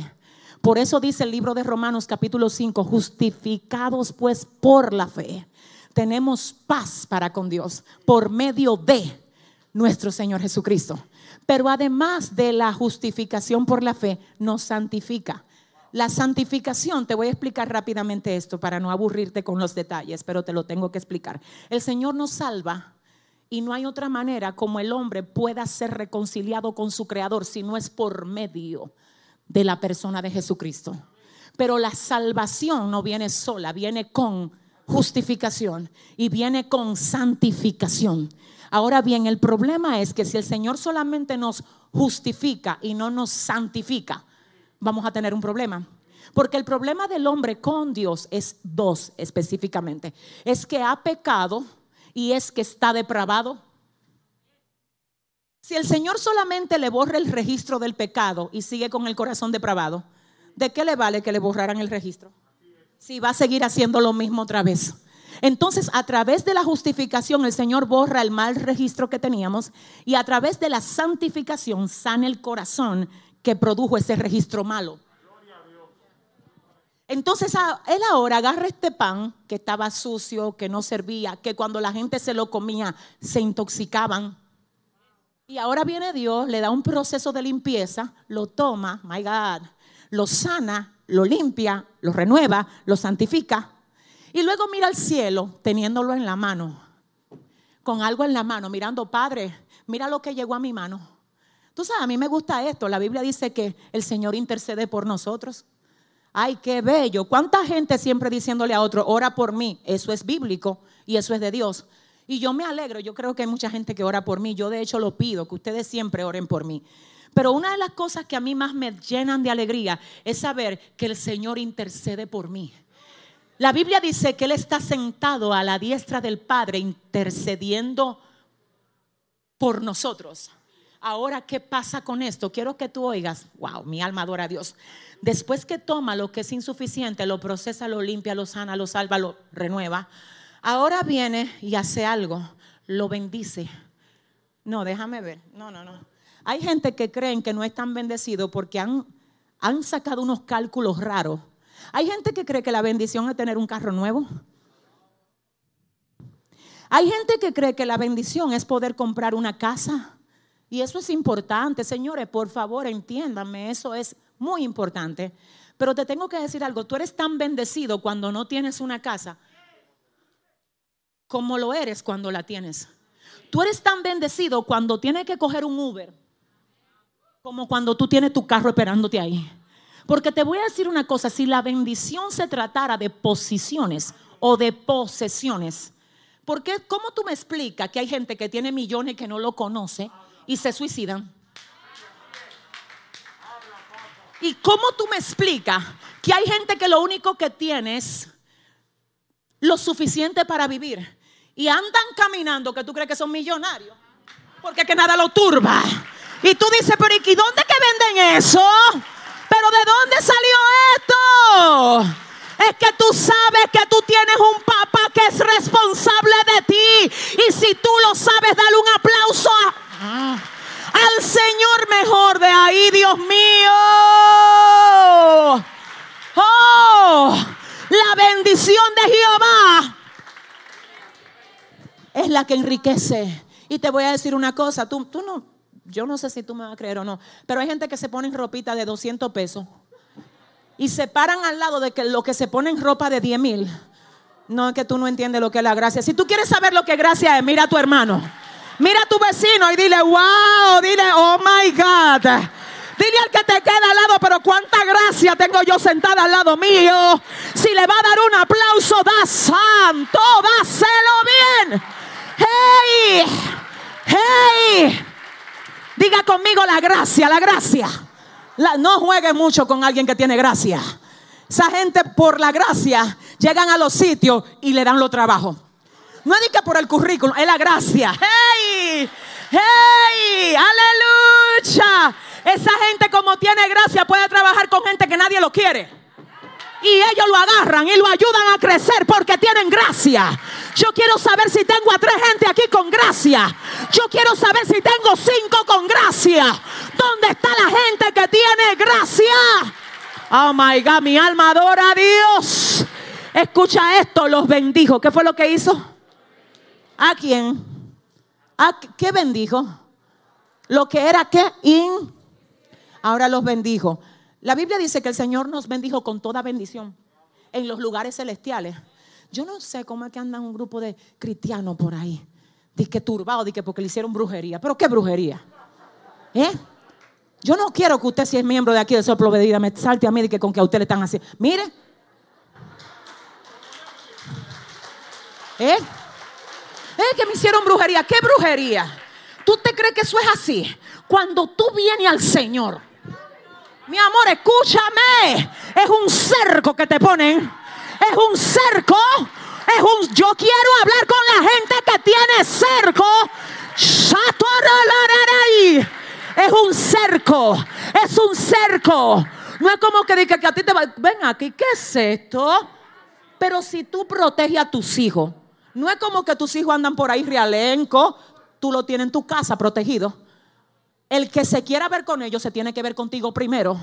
Por eso dice el libro de Romanos capítulo 5, justificados pues por la fe. Tenemos paz para con Dios por medio de nuestro Señor Jesucristo. Pero además de la justificación por la fe, nos santifica. La santificación, te voy a explicar rápidamente esto para no aburrirte con los detalles, pero te lo tengo que explicar. El Señor nos salva y no hay otra manera como el hombre pueda ser reconciliado con su Creador si no es por medio de la persona de Jesucristo. Pero la salvación no viene sola, viene con justificación y viene con santificación. Ahora bien, el problema es que si el Señor solamente nos justifica y no nos santifica, vamos a tener un problema. Porque el problema del hombre con Dios es dos específicamente. Es que ha pecado y es que está depravado. Si el Señor solamente le borra el registro del pecado y sigue con el corazón depravado, ¿de qué le vale que le borraran el registro? Si va a seguir haciendo lo mismo otra vez. Entonces, a través de la justificación, el Señor borra el mal registro que teníamos y a través de la santificación sana el corazón que produjo ese registro malo. Entonces él ahora agarra este pan que estaba sucio, que no servía, que cuando la gente se lo comía se intoxicaban. Y ahora viene Dios, le da un proceso de limpieza, lo toma, my God, lo sana, lo limpia, lo renueva, lo santifica. Y luego mira al cielo teniéndolo en la mano, con algo en la mano, mirando, Padre, mira lo que llegó a mi mano. Tú sabes, a mí me gusta esto. La Biblia dice que el Señor intercede por nosotros. Ay, qué bello. ¿Cuánta gente siempre diciéndole a otro, ora por mí? Eso es bíblico y eso es de Dios. Y yo me alegro, yo creo que hay mucha gente que ora por mí. Yo de hecho lo pido, que ustedes siempre oren por mí. Pero una de las cosas que a mí más me llenan de alegría es saber que el Señor intercede por mí. La Biblia dice que Él está sentado a la diestra del Padre intercediendo por nosotros. Ahora, ¿qué pasa con esto? Quiero que tú oigas, wow, mi alma adora a Dios. Después que toma lo que es insuficiente, lo procesa, lo limpia, lo sana, lo salva, lo renueva. Ahora viene y hace algo, lo bendice. No, déjame ver. No, no, no. Hay gente que creen que no están bendecidos porque han, han sacado unos cálculos raros. Hay gente que cree que la bendición es tener un carro nuevo. Hay gente que cree que la bendición es poder comprar una casa. Y eso es importante, señores, por favor, entiéndanme, eso es muy importante. Pero te tengo que decir algo, tú eres tan bendecido cuando no tienes una casa como lo eres cuando la tienes. Tú eres tan bendecido cuando tienes que coger un Uber como cuando tú tienes tu carro esperándote ahí. Porque te voy a decir una cosa, si la bendición se tratara de posiciones o de posesiones, ¿por qué? ¿Cómo tú me explicas que hay gente que tiene millones que no lo conoce y se suicidan? ¿Y cómo tú me explicas que hay gente que lo único que tiene es lo suficiente para vivir y andan caminando que tú crees que son millonarios? Porque que nada lo turba. Y tú dices, pero ¿y dónde que venden eso? ¿Pero de dónde salió esto? Es que tú sabes que tú tienes un papá que es responsable de ti. Y si tú lo sabes, dale un aplauso al Señor mejor de ahí, Dios mío. Oh, la bendición de Jehová es la que enriquece. Y te voy a decir una cosa, tú, tú no, yo no sé si tú me vas a creer o no, pero hay gente que se pone en ropita de 200 pesos y se paran al lado de que lo que se pone en ropa de 10 mil. No es que tú no entiendes lo que es la gracia. Si tú quieres saber lo que gracia es, mira a tu hermano. Mira a tu vecino y dile, wow, dile, oh my God. Dile al que te queda al lado, pero cuánta gracia tengo yo sentada al lado mío. Si le va a dar un aplauso, da santo, dáselo bien. Hey, hey. Diga conmigo la gracia, la gracia. no juegue mucho con alguien que tiene gracia. Esa gente por la gracia llegan a los sitios y le dan los trabajos. No es que por el currículum, es la gracia. ¡Hey! ¡Hey! ¡Aleluya! Esa gente como tiene gracia puede trabajar con gente que nadie lo quiere y ellos lo agarran y lo ayudan a crecer porque tienen gracia. Yo quiero saber si tengo a tres gente aquí con gracia. Yo quiero saber si tengo cinco con gracia. ¿Dónde está la gente que tiene gracia? Oh my God, mi alma adora a Dios. Escucha esto, los bendijo. ¿Qué fue lo que hizo? ¿A quién? ¿A qué bendijo? Lo que era que in. Ahora los bendijo. La Biblia dice que el Señor nos bendijo con toda bendición en los lugares celestiales. Yo no sé cómo es que andan un grupo de cristianos por ahí. Dice turbado, dice que porque le hicieron brujería. ¿Pero qué brujería? ¿Eh? Yo no quiero que usted, si es miembro de aquí de Soplo Bedida, me salte a mí y que con que a usted le están haciendo. Mire. ¿Eh? ¿Eh? Que me hicieron brujería. ¿Qué brujería? ¿Tú te crees que eso es así? Cuando tú vienes al Señor mi amor, escúchame. Es un cerco que te ponen. Es un cerco. Es un. Yo quiero hablar con la gente que tiene cerco. Es un cerco. Es un cerco. No es como que diga que a ti te va. Ven aquí, ¿qué es esto? Pero si tú proteges a tus hijos, no es como que tus hijos andan por ahí realenco. Tú lo tienes en tu casa protegido. El que se quiera ver con ellos se tiene que ver contigo primero.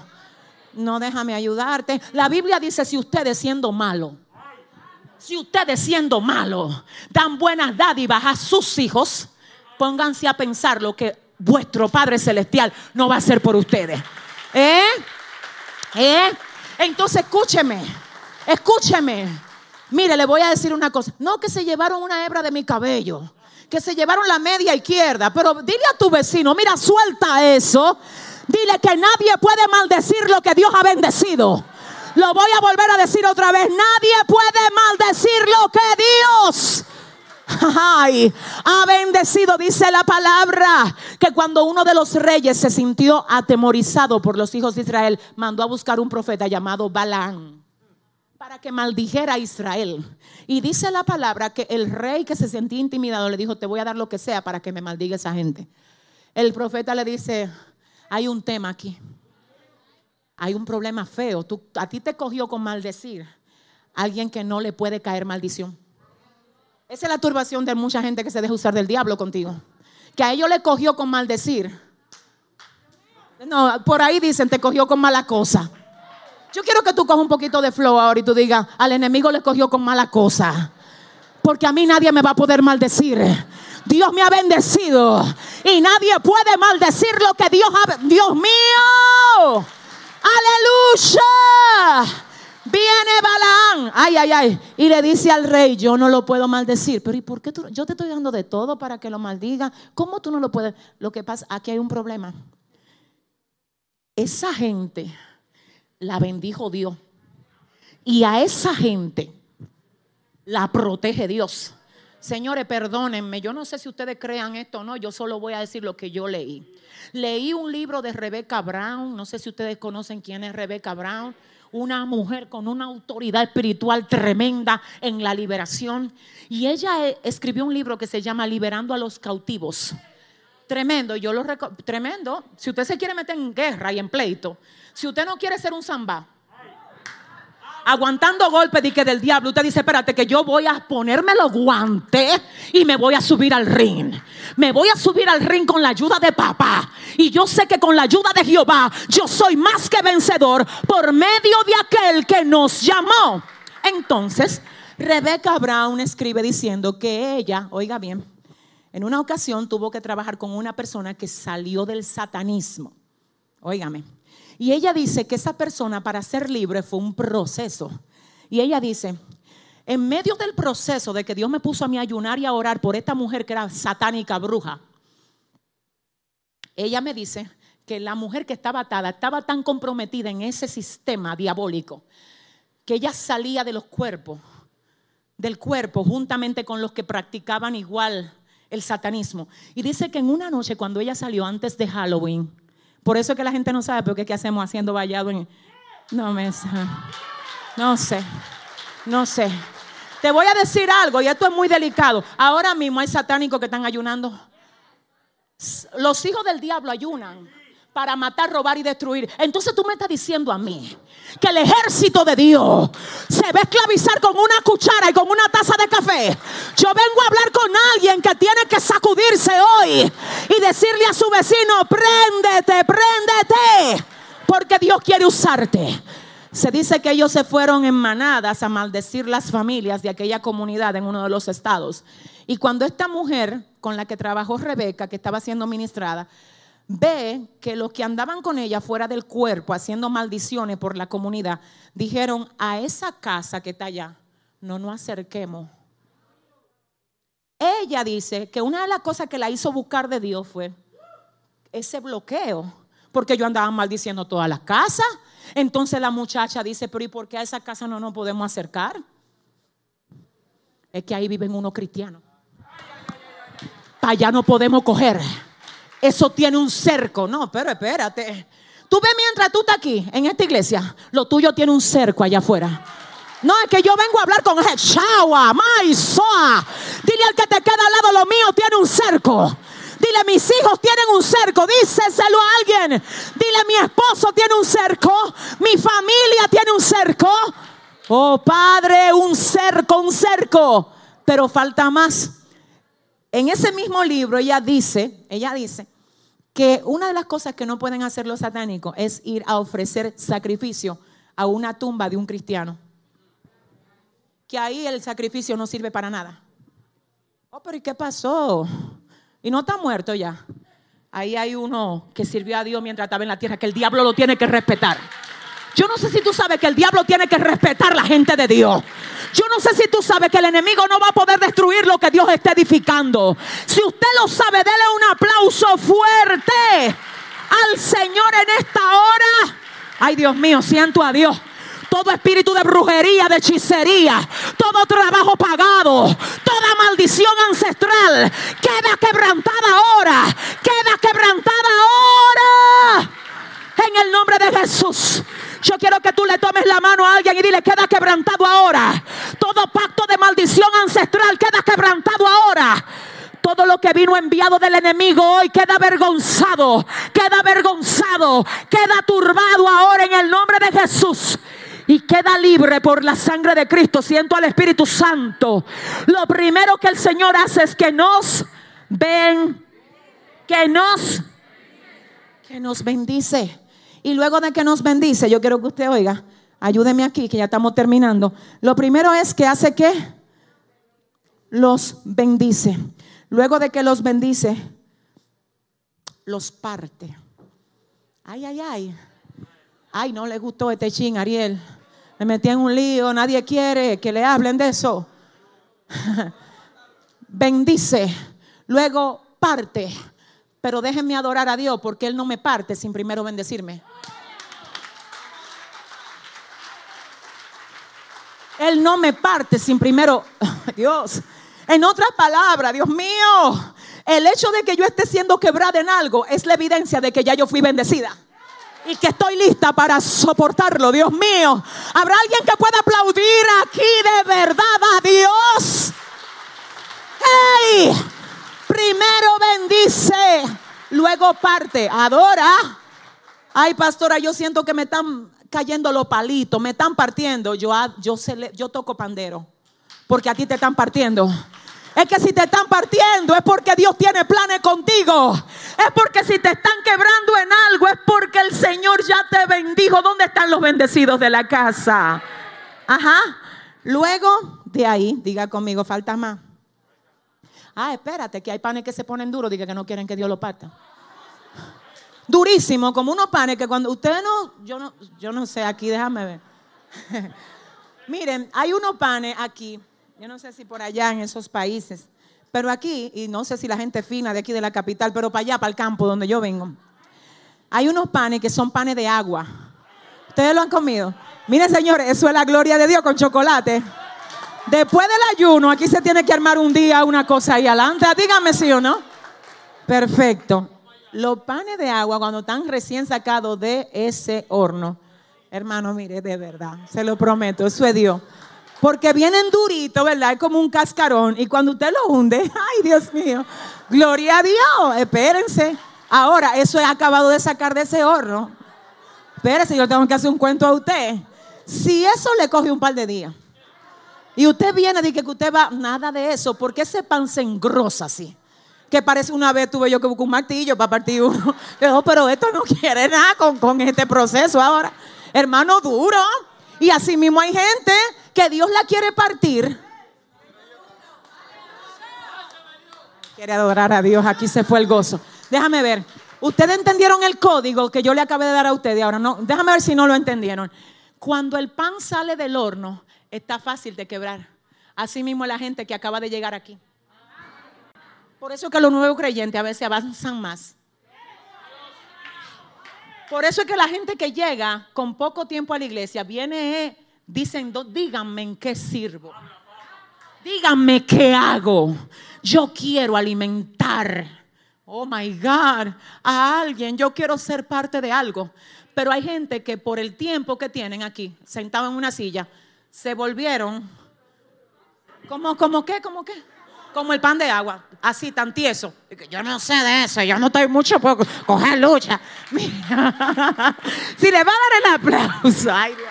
No déjame ayudarte. La Biblia dice, si ustedes siendo malo, si ustedes siendo malo dan buenas dádivas a sus hijos, pónganse a pensar lo que vuestro Padre Celestial no va a hacer por ustedes. ¿Eh? ¿Eh? Entonces escúcheme, escúcheme. Mire, le voy a decir una cosa. No que se llevaron una hebra de mi cabello, que se llevaron la media izquierda, pero dile a tu vecino, mira, suelta eso. Dile que nadie puede maldecir lo que Dios ha bendecido. Lo voy a volver a decir otra vez. Nadie puede maldecir lo que Dios ha bendecido, dice la palabra, que cuando uno de los reyes se sintió atemorizado por los hijos de Israel, mandó a buscar un profeta llamado Balán para que maldijera a Israel. Y dice la palabra que el rey que se sentía intimidado le dijo, te voy a dar lo que sea para que me maldiga esa gente. El profeta le dice, hay un tema aquí. Hay un problema feo. Tú, a ti te cogió con maldecir alguien que no le puede caer maldición. Esa es la turbación de mucha gente que se deja usar del diablo contigo. Que a ellos le cogió con maldecir. No, por ahí dicen, te cogió con mala cosa. Yo quiero que tú cojas un poquito de flow ahora y tú digas, al enemigo le cogió con mala cosa. Porque a mí nadie me va a poder maldecir. Dios me ha bendecido y nadie puede maldecir lo que Dios ha... Dios mío. Aleluya. Viene Balaán, ay, ay, ay, y le dice al rey, yo no lo puedo maldecir. Pero ¿y por qué tú? Yo te estoy dando de todo para que lo maldiga. ¿Cómo tú no lo puedes? Lo que pasa, aquí hay un problema. Esa gente la bendijo Dios. Y a esa gente la protege Dios. Señores, perdónenme, yo no sé si ustedes crean esto o no, yo solo voy a decir lo que yo leí. Leí un libro de Rebecca Brown, no sé si ustedes conocen quién es Rebecca Brown una mujer con una autoridad espiritual tremenda en la liberación. Y ella eh, escribió un libro que se llama Liberando a los cautivos. Tremendo, yo lo tremendo. Si usted se quiere meter en guerra y en pleito, si usted no quiere ser un zamba, aguantando golpes de que del diablo, usted dice, espérate que yo voy a ponerme los guantes y me voy a subir al ring. Me voy a subir al ring con la ayuda de papá. Y yo sé que con la ayuda de Jehová yo soy más que vencedor por medio de aquel que nos llamó. Entonces, Rebecca Brown escribe diciendo que ella, oiga bien, en una ocasión tuvo que trabajar con una persona que salió del satanismo. Óigame y ella dice que esa persona para ser libre fue un proceso. Y ella dice, en medio del proceso de que Dios me puso a mí ayunar y a orar por esta mujer que era satánica, bruja, ella me dice que la mujer que estaba atada estaba tan comprometida en ese sistema diabólico que ella salía de los cuerpos, del cuerpo, juntamente con los que practicaban igual el satanismo. Y dice que en una noche cuando ella salió antes de Halloween, por eso es que la gente no sabe, porque qué hacemos haciendo vallado en... No me... No sé, no sé. Te voy a decir algo, y esto es muy delicado. Ahora mismo hay satánicos que están ayunando. Los hijos del diablo ayunan para matar, robar y destruir. Entonces tú me estás diciendo a mí que el ejército de Dios se va a esclavizar con una cuchara y con una taza de café. Yo vengo a hablar con alguien que tiene que sacudirse hoy y decirle a su vecino, préndete, préndete, porque Dios quiere usarte. Se dice que ellos se fueron en manadas a maldecir las familias de aquella comunidad en uno de los estados. Y cuando esta mujer con la que trabajó Rebeca, que estaba siendo ministrada, ve que los que andaban con ella fuera del cuerpo haciendo maldiciones por la comunidad, dijeron a esa casa que está allá, no nos acerquemos. Ella dice que una de las cosas que la hizo buscar de Dios fue ese bloqueo, porque yo andaba maldiciendo todas las casas. Entonces la muchacha dice, pero ¿y por qué a esa casa no nos podemos acercar? Es que ahí viven unos cristianos. Para allá no podemos coger eso tiene un cerco. No, pero espérate. Tú ves mientras tú estás aquí, en esta iglesia, lo tuyo tiene un cerco allá afuera. No, es que yo vengo a hablar con. Shawa, Maisoa. Dile al que te queda al lado, lo mío tiene un cerco. Dile, mis hijos tienen un cerco. Díseselo a alguien. Dile, mi esposo tiene un cerco. Mi familia tiene un cerco. Oh, Padre, un cerco, un cerco. Pero falta más. En ese mismo libro ella dice, ella dice que una de las cosas que no pueden hacer los satánicos es ir a ofrecer sacrificio a una tumba de un cristiano. Que ahí el sacrificio no sirve para nada. Oh, pero ¿y qué pasó? Y no está muerto ya. Ahí hay uno que sirvió a Dios mientras estaba en la tierra, que el diablo lo tiene que respetar. Yo no sé si tú sabes que el diablo tiene que respetar la gente de Dios. Yo no sé si tú sabes que el enemigo no va a poder destruir lo que Dios está edificando. Si usted lo sabe, dele un aplauso fuerte al Señor en esta hora. Ay, Dios mío, siento a Dios todo espíritu de brujería, de hechicería, todo trabajo pagado, toda maldición ancestral, queda quebrantada ahora, queda quebrantada ahora. En el nombre de Jesús. Yo quiero que tú le tomes la mano a alguien y dile, queda quebrantado ahora. Todo pacto de maldición ancestral queda quebrantado ahora. Todo lo que vino enviado del enemigo hoy queda avergonzado, queda avergonzado, queda turbado ahora en el nombre de Jesús y queda libre por la sangre de Cristo. Siento al Espíritu Santo. Lo primero que el Señor hace es que nos ven, que nos, que nos bendice. Y luego de que nos bendice, yo quiero que usted oiga, ayúdeme aquí, que ya estamos terminando. Lo primero es que hace que los bendice. Luego de que los bendice, los parte. Ay, ay, ay. Ay, no le gustó este chin, Ariel me metí en un lío, nadie quiere que le hablen de eso. Bendice, luego parte, pero déjenme adorar a Dios porque Él no me parte sin primero bendecirme. Él no me parte sin primero, Dios. En otras palabras, Dios mío, el hecho de que yo esté siendo quebrada en algo es la evidencia de que ya yo fui bendecida y que estoy lista para soportarlo, Dios mío. ¿Habrá alguien que pueda aplaudir aquí de verdad a Dios? ¡Hey! Primero bendice, luego parte, adora. Ay, pastora, yo siento que me están cayendo los palitos, me están partiendo. Yo, yo, yo toco pandero, porque a ti te están partiendo. Es que si te están partiendo es porque Dios tiene planes contigo. Es porque si te están quebrando en algo es porque el Señor ya te bendijo. ¿Dónde están los bendecidos de la casa? Ajá. Luego de ahí, diga conmigo, falta más. Ah, espérate, que hay panes que se ponen duros, diga que no quieren que Dios lo parta. Durísimo, como unos panes que cuando ustedes no, yo no, yo no sé, aquí déjame ver. Miren, hay unos panes aquí yo no sé si por allá en esos países, pero aquí, y no sé si la gente fina de aquí de la capital, pero para allá, para el campo donde yo vengo, hay unos panes que son panes de agua. ¿Ustedes lo han comido? Miren, señores, eso es la gloria de Dios con chocolate. Después del ayuno, aquí se tiene que armar un día una cosa ahí adelante. Díganme si o no. Perfecto. Los panes de agua, cuando están recién sacados de ese horno, hermano, mire, de verdad, se lo prometo, eso es Dios. Porque vienen duritos, ¿verdad? Es como un cascarón. Y cuando usted lo hunde, ay Dios mío, gloria a Dios, espérense. Ahora, eso he acabado de sacar de ese horno. Espérense, yo tengo que hacer un cuento a usted. Si eso le coge un par de días y usted viene y que usted va, nada de eso, porque ese pan se engrosa así. Que parece una vez tuve yo que buscar un martillo para partir uno. pero esto no quiere nada con, con este proceso ahora. Hermano, duro. Y así mismo hay gente que Dios la quiere partir. Quiere adorar a Dios, aquí se fue el gozo. Déjame ver. Ustedes entendieron el código que yo le acabé de dar a ustedes. Ahora no, déjame ver si no lo entendieron. Cuando el pan sale del horno, está fácil de quebrar. Así mismo la gente que acaba de llegar aquí. Por eso es que los nuevos creyentes a veces avanzan más. Por eso es que la gente que llega con poco tiempo a la iglesia viene dicen, díganme en qué sirvo. Díganme qué hago. Yo quiero alimentar, oh my God, a alguien. Yo quiero ser parte de algo. Pero hay gente que por el tiempo que tienen aquí, sentado en una silla, se volvieron como, como qué, como qué, como el pan de agua, así tan tieso. Yo no sé de eso, yo no estoy mucho por coger lucha. si le va a dar el aplauso, ay Dios.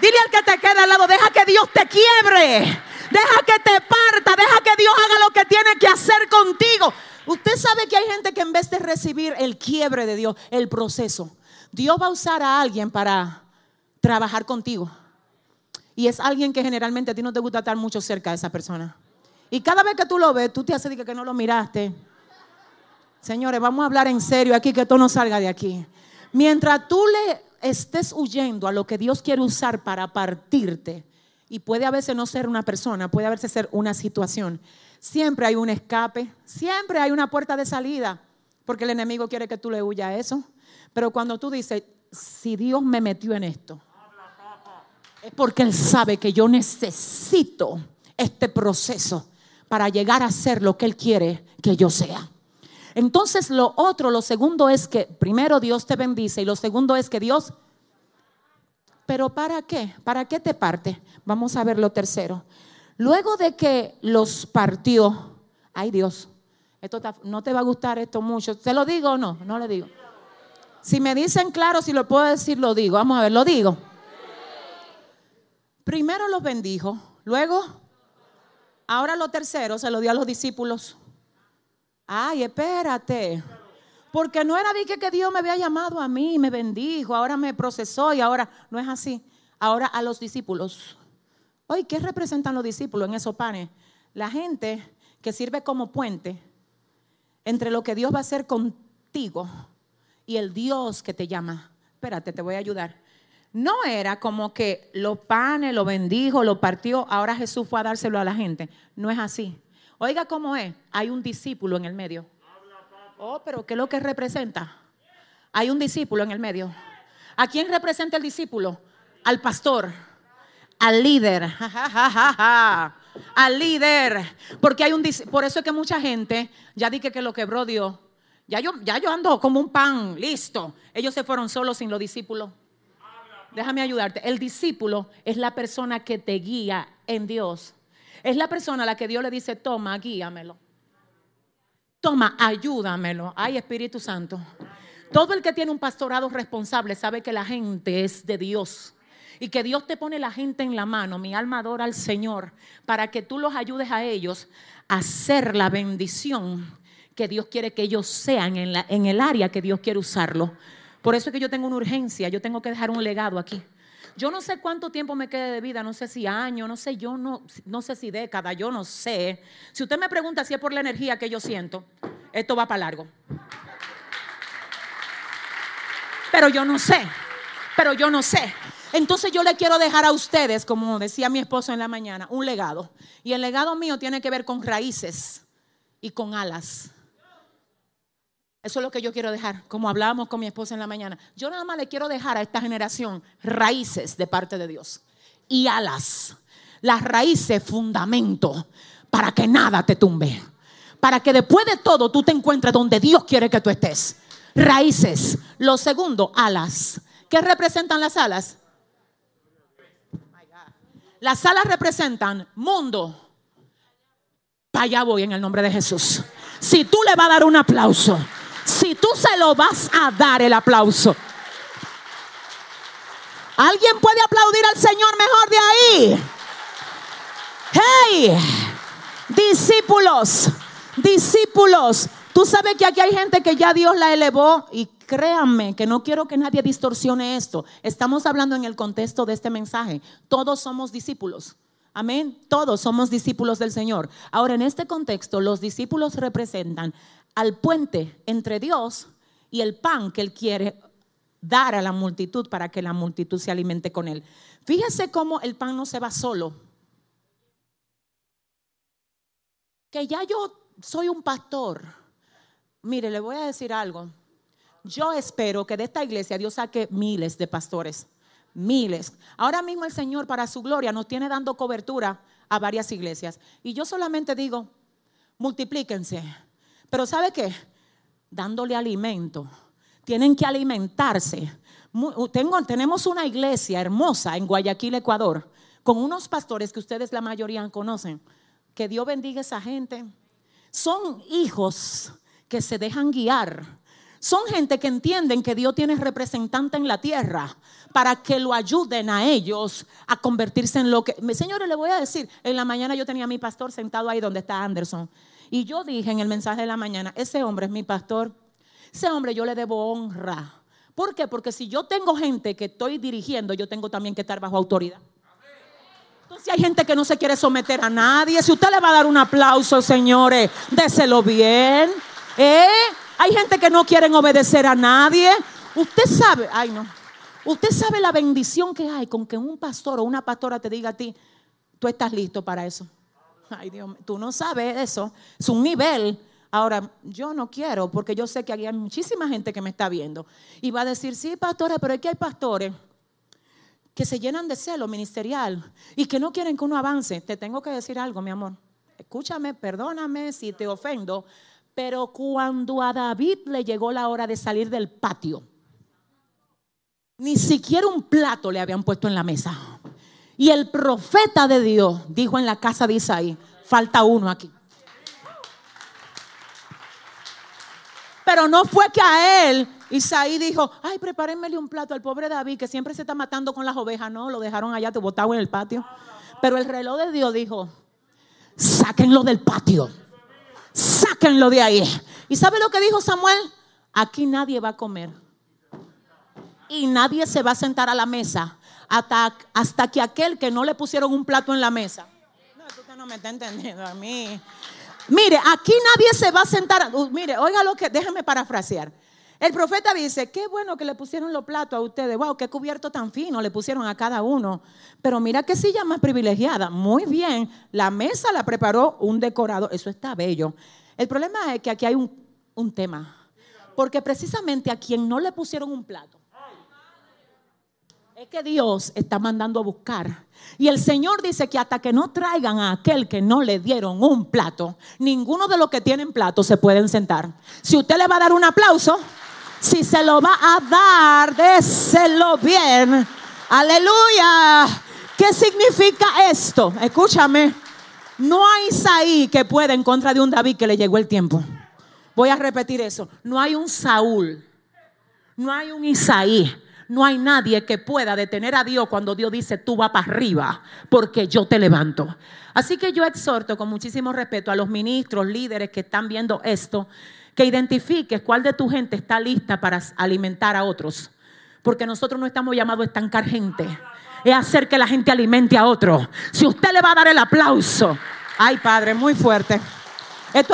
Dile al que te queda al lado, deja que Dios te quiebre. Deja que te parta, deja que Dios haga lo que tiene que hacer contigo. Usted sabe que hay gente que en vez de recibir el quiebre de Dios, el proceso, Dios va a usar a alguien para trabajar contigo. Y es alguien que generalmente a ti no te gusta estar mucho cerca de esa persona. Y cada vez que tú lo ves, tú te haces de que no lo miraste. Señores, vamos a hablar en serio aquí, que esto no salga de aquí. Mientras tú le estés huyendo a lo que Dios quiere usar para partirte, y puede a veces no ser una persona, puede a veces ser una situación, siempre hay un escape, siempre hay una puerta de salida, porque el enemigo quiere que tú le huyas a eso. Pero cuando tú dices, si Dios me metió en esto, es porque Él sabe que yo necesito este proceso para llegar a ser lo que Él quiere que yo sea. Entonces lo otro, lo segundo es que primero Dios te bendice y lo segundo es que Dios... Pero ¿para qué? ¿Para qué te parte? Vamos a ver lo tercero. Luego de que los partió, ay Dios, esto no te va a gustar esto mucho. ¿Se lo digo o no? No le digo. Si me dicen claro, si lo puedo decir, lo digo. Vamos a ver, lo digo. Primero los bendijo, luego, ahora lo tercero se lo dio a los discípulos. Ay, espérate. Porque no era de que, Dios me había llamado a mí, me bendijo, ahora me procesó y ahora no es así. Ahora a los discípulos. Oye, ¿qué representan los discípulos en esos panes? La gente que sirve como puente entre lo que Dios va a hacer contigo y el Dios que te llama. Espérate, te voy a ayudar. No era como que los panes, lo bendijo, lo partió, ahora Jesús fue a dárselo a la gente. No es así. Oiga cómo es. Hay un discípulo en el medio. Oh, pero ¿qué es lo que representa? Hay un discípulo en el medio. ¿A quién representa el discípulo? Al pastor, al líder. al líder. Porque hay un por eso es que mucha gente ya dije que lo quebró Dios. Ya yo, ya yo ando como un pan, listo. Ellos se fueron solos sin los discípulos déjame ayudarte. El discípulo es la persona que te guía en Dios. Es la persona a la que Dios le dice, toma, guíamelo. Toma, ayúdamelo. Ay, Espíritu Santo. Todo el que tiene un pastorado responsable sabe que la gente es de Dios y que Dios te pone la gente en la mano. Mi alma adora al Señor para que tú los ayudes a ellos a hacer la bendición que Dios quiere que ellos sean en, la, en el área que Dios quiere usarlo. Por eso es que yo tengo una urgencia, yo tengo que dejar un legado aquí. Yo no sé cuánto tiempo me quede de vida, no sé si año, no sé yo, no, no sé si década, yo no sé. Si usted me pregunta si es por la energía que yo siento, esto va para largo. Pero yo no sé, pero yo no sé. Entonces yo le quiero dejar a ustedes, como decía mi esposo en la mañana, un legado. Y el legado mío tiene que ver con raíces y con alas. Eso es lo que yo quiero dejar, como hablábamos con mi esposa en la mañana. Yo nada más le quiero dejar a esta generación raíces de parte de Dios y alas. Las raíces, fundamento, para que nada te tumbe. Para que después de todo tú te encuentres donde Dios quiere que tú estés. Raíces. Lo segundo, alas. ¿Qué representan las alas? Las alas representan mundo. Para allá voy en el nombre de Jesús. Si tú le vas a dar un aplauso si tú se lo vas a dar el aplauso. ¿Alguien puede aplaudir al Señor mejor de ahí? Hey, discípulos, discípulos. Tú sabes que aquí hay gente que ya Dios la elevó y créanme que no quiero que nadie distorsione esto. Estamos hablando en el contexto de este mensaje. Todos somos discípulos. Amén. Todos somos discípulos del Señor. Ahora, en este contexto, los discípulos representan al puente entre Dios y el pan que Él quiere dar a la multitud para que la multitud se alimente con Él. Fíjese cómo el pan no se va solo. Que ya yo soy un pastor. Mire, le voy a decir algo. Yo espero que de esta iglesia Dios saque miles de pastores. Miles. Ahora mismo el Señor, para su gloria, nos tiene dando cobertura a varias iglesias. Y yo solamente digo, multiplíquense pero ¿sabe qué? Dándole alimento. Tienen que alimentarse. Tengo, tenemos una iglesia hermosa en Guayaquil, Ecuador, con unos pastores que ustedes la mayoría conocen. Que Dios bendiga a esa gente. Son hijos que se dejan guiar. Son gente que entienden que Dios tiene representante en la tierra para que lo ayuden a ellos a convertirse en lo que... Señores, le voy a decir, en la mañana yo tenía a mi pastor sentado ahí donde está Anderson. Y yo dije en el mensaje de la mañana, ese hombre es mi pastor. Ese hombre yo le debo honra. ¿Por qué? Porque si yo tengo gente que estoy dirigiendo, yo tengo también que estar bajo autoridad. Entonces hay gente que no se quiere someter a nadie. Si usted le va a dar un aplauso, señores, déselo bien. ¿Eh? Hay gente que no quieren obedecer a nadie. Usted sabe, ay no. Usted sabe la bendición que hay con que un pastor o una pastora te diga a ti, tú estás listo para eso. Ay Dios, tú no sabes eso. Es un nivel. Ahora, yo no quiero porque yo sé que hay muchísima gente que me está viendo y va a decir, sí, pastora, pero es que hay pastores que se llenan de celo ministerial y que no quieren que uno avance. Te tengo que decir algo, mi amor. Escúchame, perdóname si te ofendo, pero cuando a David le llegó la hora de salir del patio, ni siquiera un plato le habían puesto en la mesa. Y el profeta de Dios dijo en la casa de Isaí, falta uno aquí. Pero no fue que a él Isaí dijo, ay, prepárenmele un plato al pobre David que siempre se está matando con las ovejas. No, lo dejaron allá, te botado en el patio. Pero el reloj de Dios dijo, sáquenlo del patio sáquenlo de ahí. ¿Y sabe lo que dijo Samuel? Aquí nadie va a comer. Y nadie se va a sentar a la mesa hasta, hasta que aquel que no le pusieron un plato en la mesa. No, usted no me está entendiendo a mí. Mire, aquí nadie se va a sentar. Uh, mire, oiga lo que, déjeme parafrasear. El profeta dice, qué bueno que le pusieron los platos a ustedes, wow, qué cubierto tan fino le pusieron a cada uno. Pero mira qué silla más privilegiada. Muy bien, la mesa la preparó un decorado, eso está bello. El problema es que aquí hay un, un tema, porque precisamente a quien no le pusieron un plato, es que Dios está mandando a buscar. Y el Señor dice que hasta que no traigan a aquel que no le dieron un plato, ninguno de los que tienen plato se pueden sentar. Si usted le va a dar un aplauso, si se lo va a dar, déselo bien. Aleluya. ¿Qué significa esto? Escúchame. No hay Isaí que pueda en contra de un David que le llegó el tiempo. Voy a repetir eso. No hay un Saúl. No hay un Isaí. No hay nadie que pueda detener a Dios cuando Dios dice, tú vas para arriba, porque yo te levanto. Así que yo exhorto con muchísimo respeto a los ministros, líderes que están viendo esto, que identifiques cuál de tu gente está lista para alimentar a otros. Porque nosotros no estamos llamados a estancar gente, es hacer que la gente alimente a otro. Si usted le va a dar el aplauso, ay Padre, muy fuerte.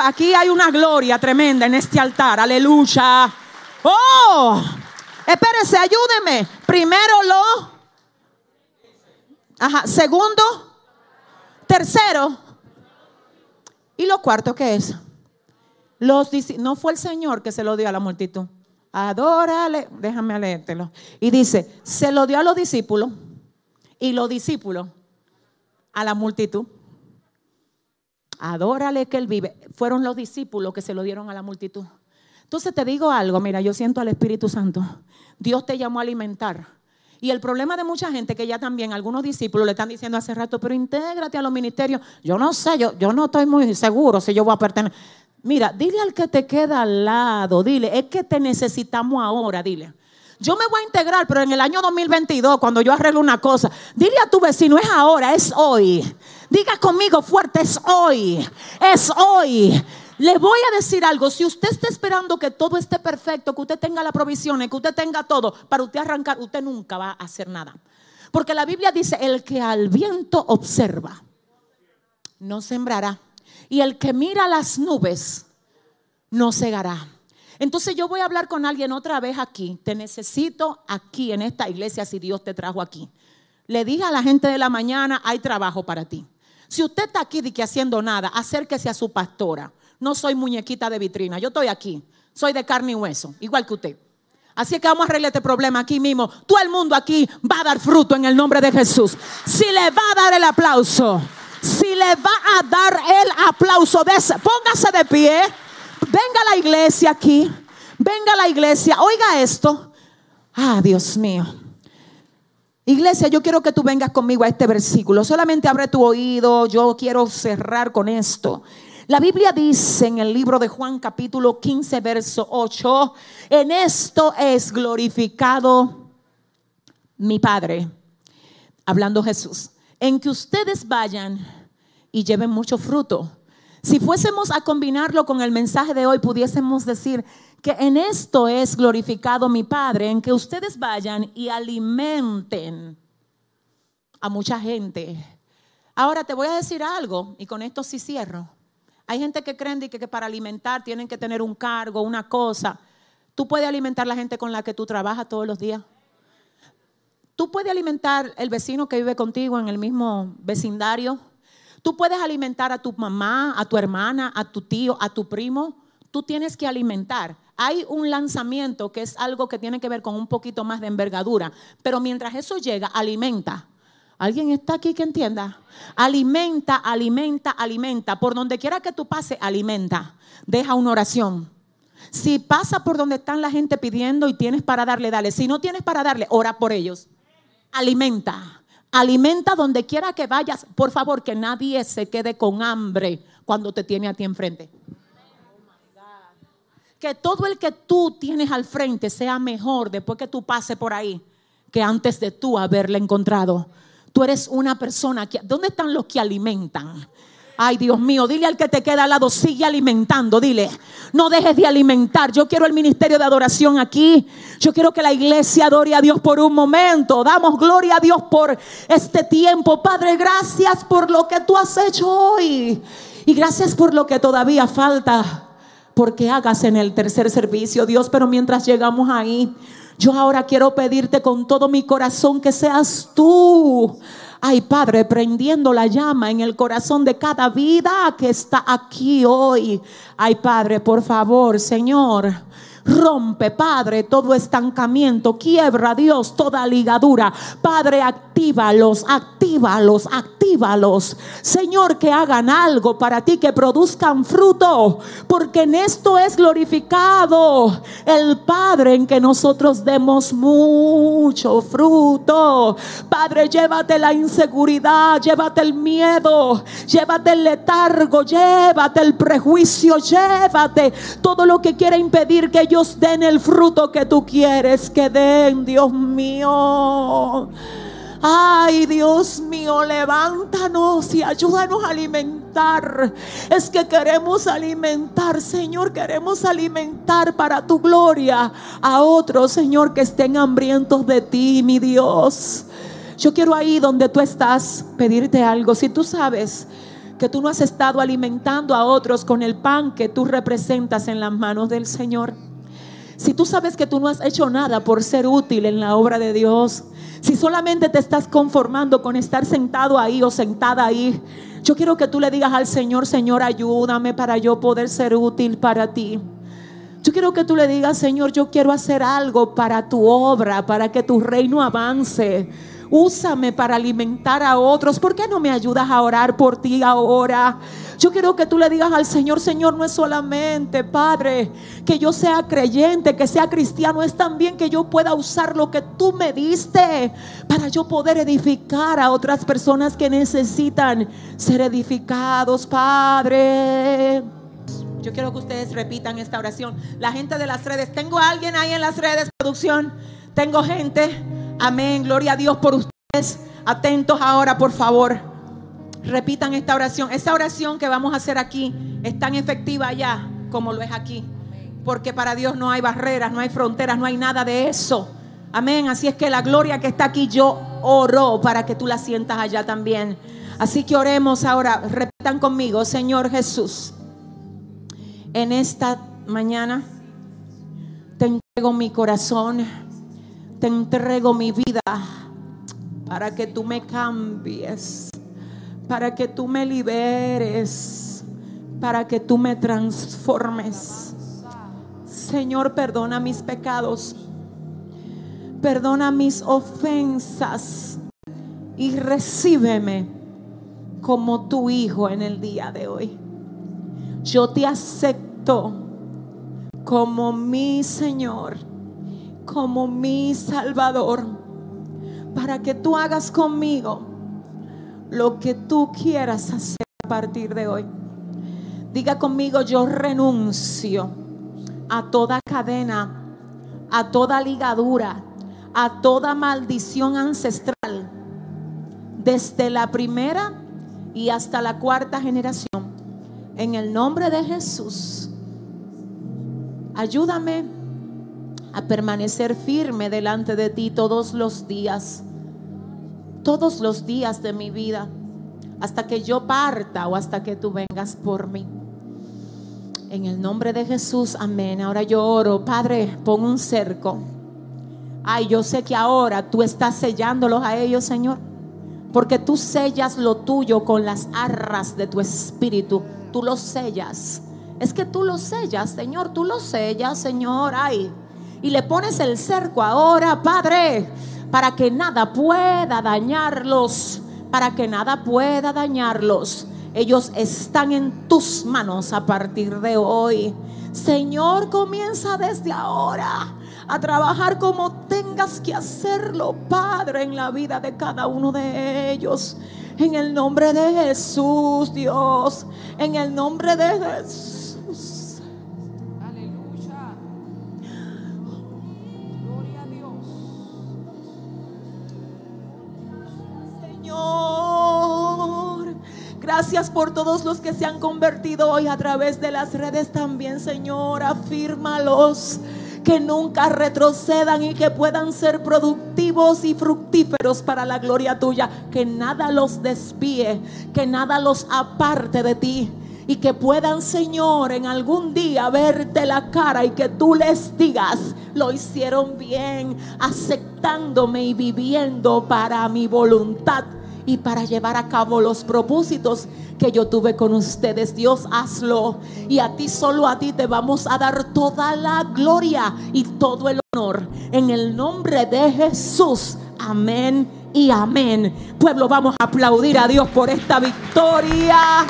Aquí hay una gloria tremenda en este altar, aleluya. Oh, espérese, ayúdeme. Primero lo, ajá, segundo, tercero, y lo cuarto, ¿qué es? Los, no fue el Señor que se lo dio a la multitud. Adórale, déjame leértelo. Y dice, se lo dio a los discípulos y los discípulos a la multitud. Adórale que Él vive. Fueron los discípulos que se lo dieron a la multitud. Entonces te digo algo, mira, yo siento al Espíritu Santo. Dios te llamó a alimentar. Y el problema de mucha gente que ya también algunos discípulos le están diciendo hace rato, pero intégrate a los ministerios. Yo no sé, yo, yo no estoy muy seguro si yo voy a pertenecer. Mira, dile al que te queda al lado, dile, es que te necesitamos ahora, dile. Yo me voy a integrar, pero en el año 2022, cuando yo arreglo una cosa, dile a tu vecino, es ahora, es hoy. Diga conmigo fuerte, es hoy, es hoy. Le voy a decir algo, si usted está esperando que todo esté perfecto, que usted tenga la provisión, que usted tenga todo, para usted arrancar, usted nunca va a hacer nada. Porque la Biblia dice, el que al viento observa, no sembrará y el que mira las nubes no cegará. Entonces yo voy a hablar con alguien otra vez aquí. Te necesito aquí en esta iglesia si Dios te trajo aquí. Le dije a la gente de la mañana, hay trabajo para ti. Si usted está aquí de que haciendo nada, acérquese a su pastora. No soy muñequita de vitrina, yo estoy aquí. Soy de carne y hueso, igual que usted. Así que vamos a arreglar este problema aquí mismo. Todo el mundo aquí va a dar fruto en el nombre de Jesús. Si le va a dar el aplauso, si le va a dar el aplauso, póngase de pie. Venga a la iglesia aquí. Venga a la iglesia. Oiga esto. Ah, Dios mío. Iglesia, yo quiero que tú vengas conmigo a este versículo. Solamente abre tu oído. Yo quiero cerrar con esto. La Biblia dice en el libro de Juan capítulo 15, verso 8, en esto es glorificado mi Padre, hablando Jesús, en que ustedes vayan y lleven mucho fruto. Si fuésemos a combinarlo con el mensaje de hoy, pudiésemos decir que en esto es glorificado mi Padre, en que ustedes vayan y alimenten a mucha gente. Ahora te voy a decir algo, y con esto sí cierro. Hay gente que creen que, que para alimentar tienen que tener un cargo, una cosa. Tú puedes alimentar la gente con la que tú trabajas todos los días. Tú puedes alimentar el vecino que vive contigo en el mismo vecindario. Tú puedes alimentar a tu mamá, a tu hermana, a tu tío, a tu primo. Tú tienes que alimentar. Hay un lanzamiento que es algo que tiene que ver con un poquito más de envergadura. Pero mientras eso llega, alimenta. ¿Alguien está aquí que entienda? Alimenta, alimenta, alimenta. Por donde quiera que tú pases, alimenta. Deja una oración. Si pasa por donde están la gente pidiendo y tienes para darle, dale. Si no tienes para darle, ora por ellos. Alimenta. Alimenta donde quiera que vayas. Por favor, que nadie se quede con hambre cuando te tiene a ti enfrente. Que todo el que tú tienes al frente sea mejor después que tú pases por ahí que antes de tú haberle encontrado. Tú eres una persona que... ¿Dónde están los que alimentan? Ay, Dios mío, dile al que te queda al lado, sigue alimentando, dile, no dejes de alimentar. Yo quiero el ministerio de adoración aquí. Yo quiero que la iglesia adore a Dios por un momento. Damos gloria a Dios por este tiempo. Padre, gracias por lo que tú has hecho hoy. Y gracias por lo que todavía falta. Porque hagas en el tercer servicio, Dios. Pero mientras llegamos ahí, yo ahora quiero pedirte con todo mi corazón que seas tú. Ay, Padre, prendiendo la llama en el corazón de cada vida que está aquí hoy. Ay, Padre, por favor, Señor. Rompe, Padre, todo estancamiento. Quiebra, Dios, toda ligadura. Padre, actívalos, actívalos, actívalos. Señor, que hagan algo para ti, que produzcan fruto. Porque en esto es glorificado el Padre en que nosotros demos mucho fruto. Padre, llévate la inseguridad, llévate el miedo, llévate el letargo, llévate el prejuicio, llévate todo lo que quiera impedir que ellos den el fruto que tú quieres que den, Dios mío. Ay, Dios mío, levántanos y ayúdanos a alimentar. Es que queremos alimentar, Señor, queremos alimentar para tu gloria a otros, Señor, que estén hambrientos de ti, mi Dios. Yo quiero ahí donde tú estás pedirte algo. Si tú sabes que tú no has estado alimentando a otros con el pan que tú representas en las manos del Señor. Si tú sabes que tú no has hecho nada por ser útil en la obra de Dios, si solamente te estás conformando con estar sentado ahí o sentada ahí, yo quiero que tú le digas al Señor, Señor, ayúdame para yo poder ser útil para ti. Yo quiero que tú le digas, Señor, yo quiero hacer algo para tu obra, para que tu reino avance. Úsame para alimentar a otros. ¿Por qué no me ayudas a orar por ti ahora? Yo quiero que tú le digas al Señor, Señor, no es solamente, Padre, que yo sea creyente, que sea cristiano, es también que yo pueda usar lo que tú me diste para yo poder edificar a otras personas que necesitan ser edificados, Padre. Yo quiero que ustedes repitan esta oración. La gente de las redes, ¿tengo a alguien ahí en las redes, producción? Tengo gente. Amén, gloria a Dios por ustedes. Atentos ahora, por favor repitan esta oración. Esa oración que vamos a hacer aquí es tan efectiva allá como lo es aquí. Porque para Dios no hay barreras, no hay fronteras, no hay nada de eso. Amén. Así es que la gloria que está aquí yo oro para que tú la sientas allá también. Así que oremos ahora. Repitan conmigo, Señor Jesús. En esta mañana te entrego mi corazón, te entrego mi vida para que tú me cambies para que tú me liberes, para que tú me transformes. Señor, perdona mis pecados, perdona mis ofensas y recíbeme como tu hijo en el día de hoy. Yo te acepto como mi Señor, como mi Salvador, para que tú hagas conmigo lo que tú quieras hacer a partir de hoy. Diga conmigo, yo renuncio a toda cadena, a toda ligadura, a toda maldición ancestral, desde la primera y hasta la cuarta generación. En el nombre de Jesús, ayúdame a permanecer firme delante de ti todos los días, todos los días de mi vida, hasta que yo parta o hasta que tú vengas por mí. En el nombre de Jesús, amén. Ahora yo oro, Padre, pon un cerco. Ay, yo sé que ahora tú estás sellándolos a ellos, Señor, porque tú sellas lo tuyo con las arras de tu espíritu. Tú los sellas. Es que tú los sellas, Señor, tú los sellas, Señor. Ay, y le pones el cerco ahora, Padre, para que nada pueda dañarlos, para que nada pueda dañarlos. Ellos están en tus manos a partir de hoy. Señor, comienza desde ahora a trabajar como tengas que hacerlo, Padre, en la vida de cada uno de ellos. En el nombre de Jesús, Dios. En el nombre de Jesús. Gracias por todos los que se han convertido hoy a través de las redes también, Señor. Afírmalos que nunca retrocedan y que puedan ser productivos y fructíferos para la gloria tuya. Que nada los desvíe, que nada los aparte de ti. Y que puedan, Señor, en algún día verte la cara y que tú les digas, lo hicieron bien, aceptándome y viviendo para mi voluntad y para llevar a cabo los propósitos que yo tuve con ustedes. Dios, hazlo. Y a ti, solo a ti te vamos a dar toda la gloria y todo el honor. En el nombre de Jesús. Amén y amén. Pueblo, vamos a aplaudir a Dios por esta victoria.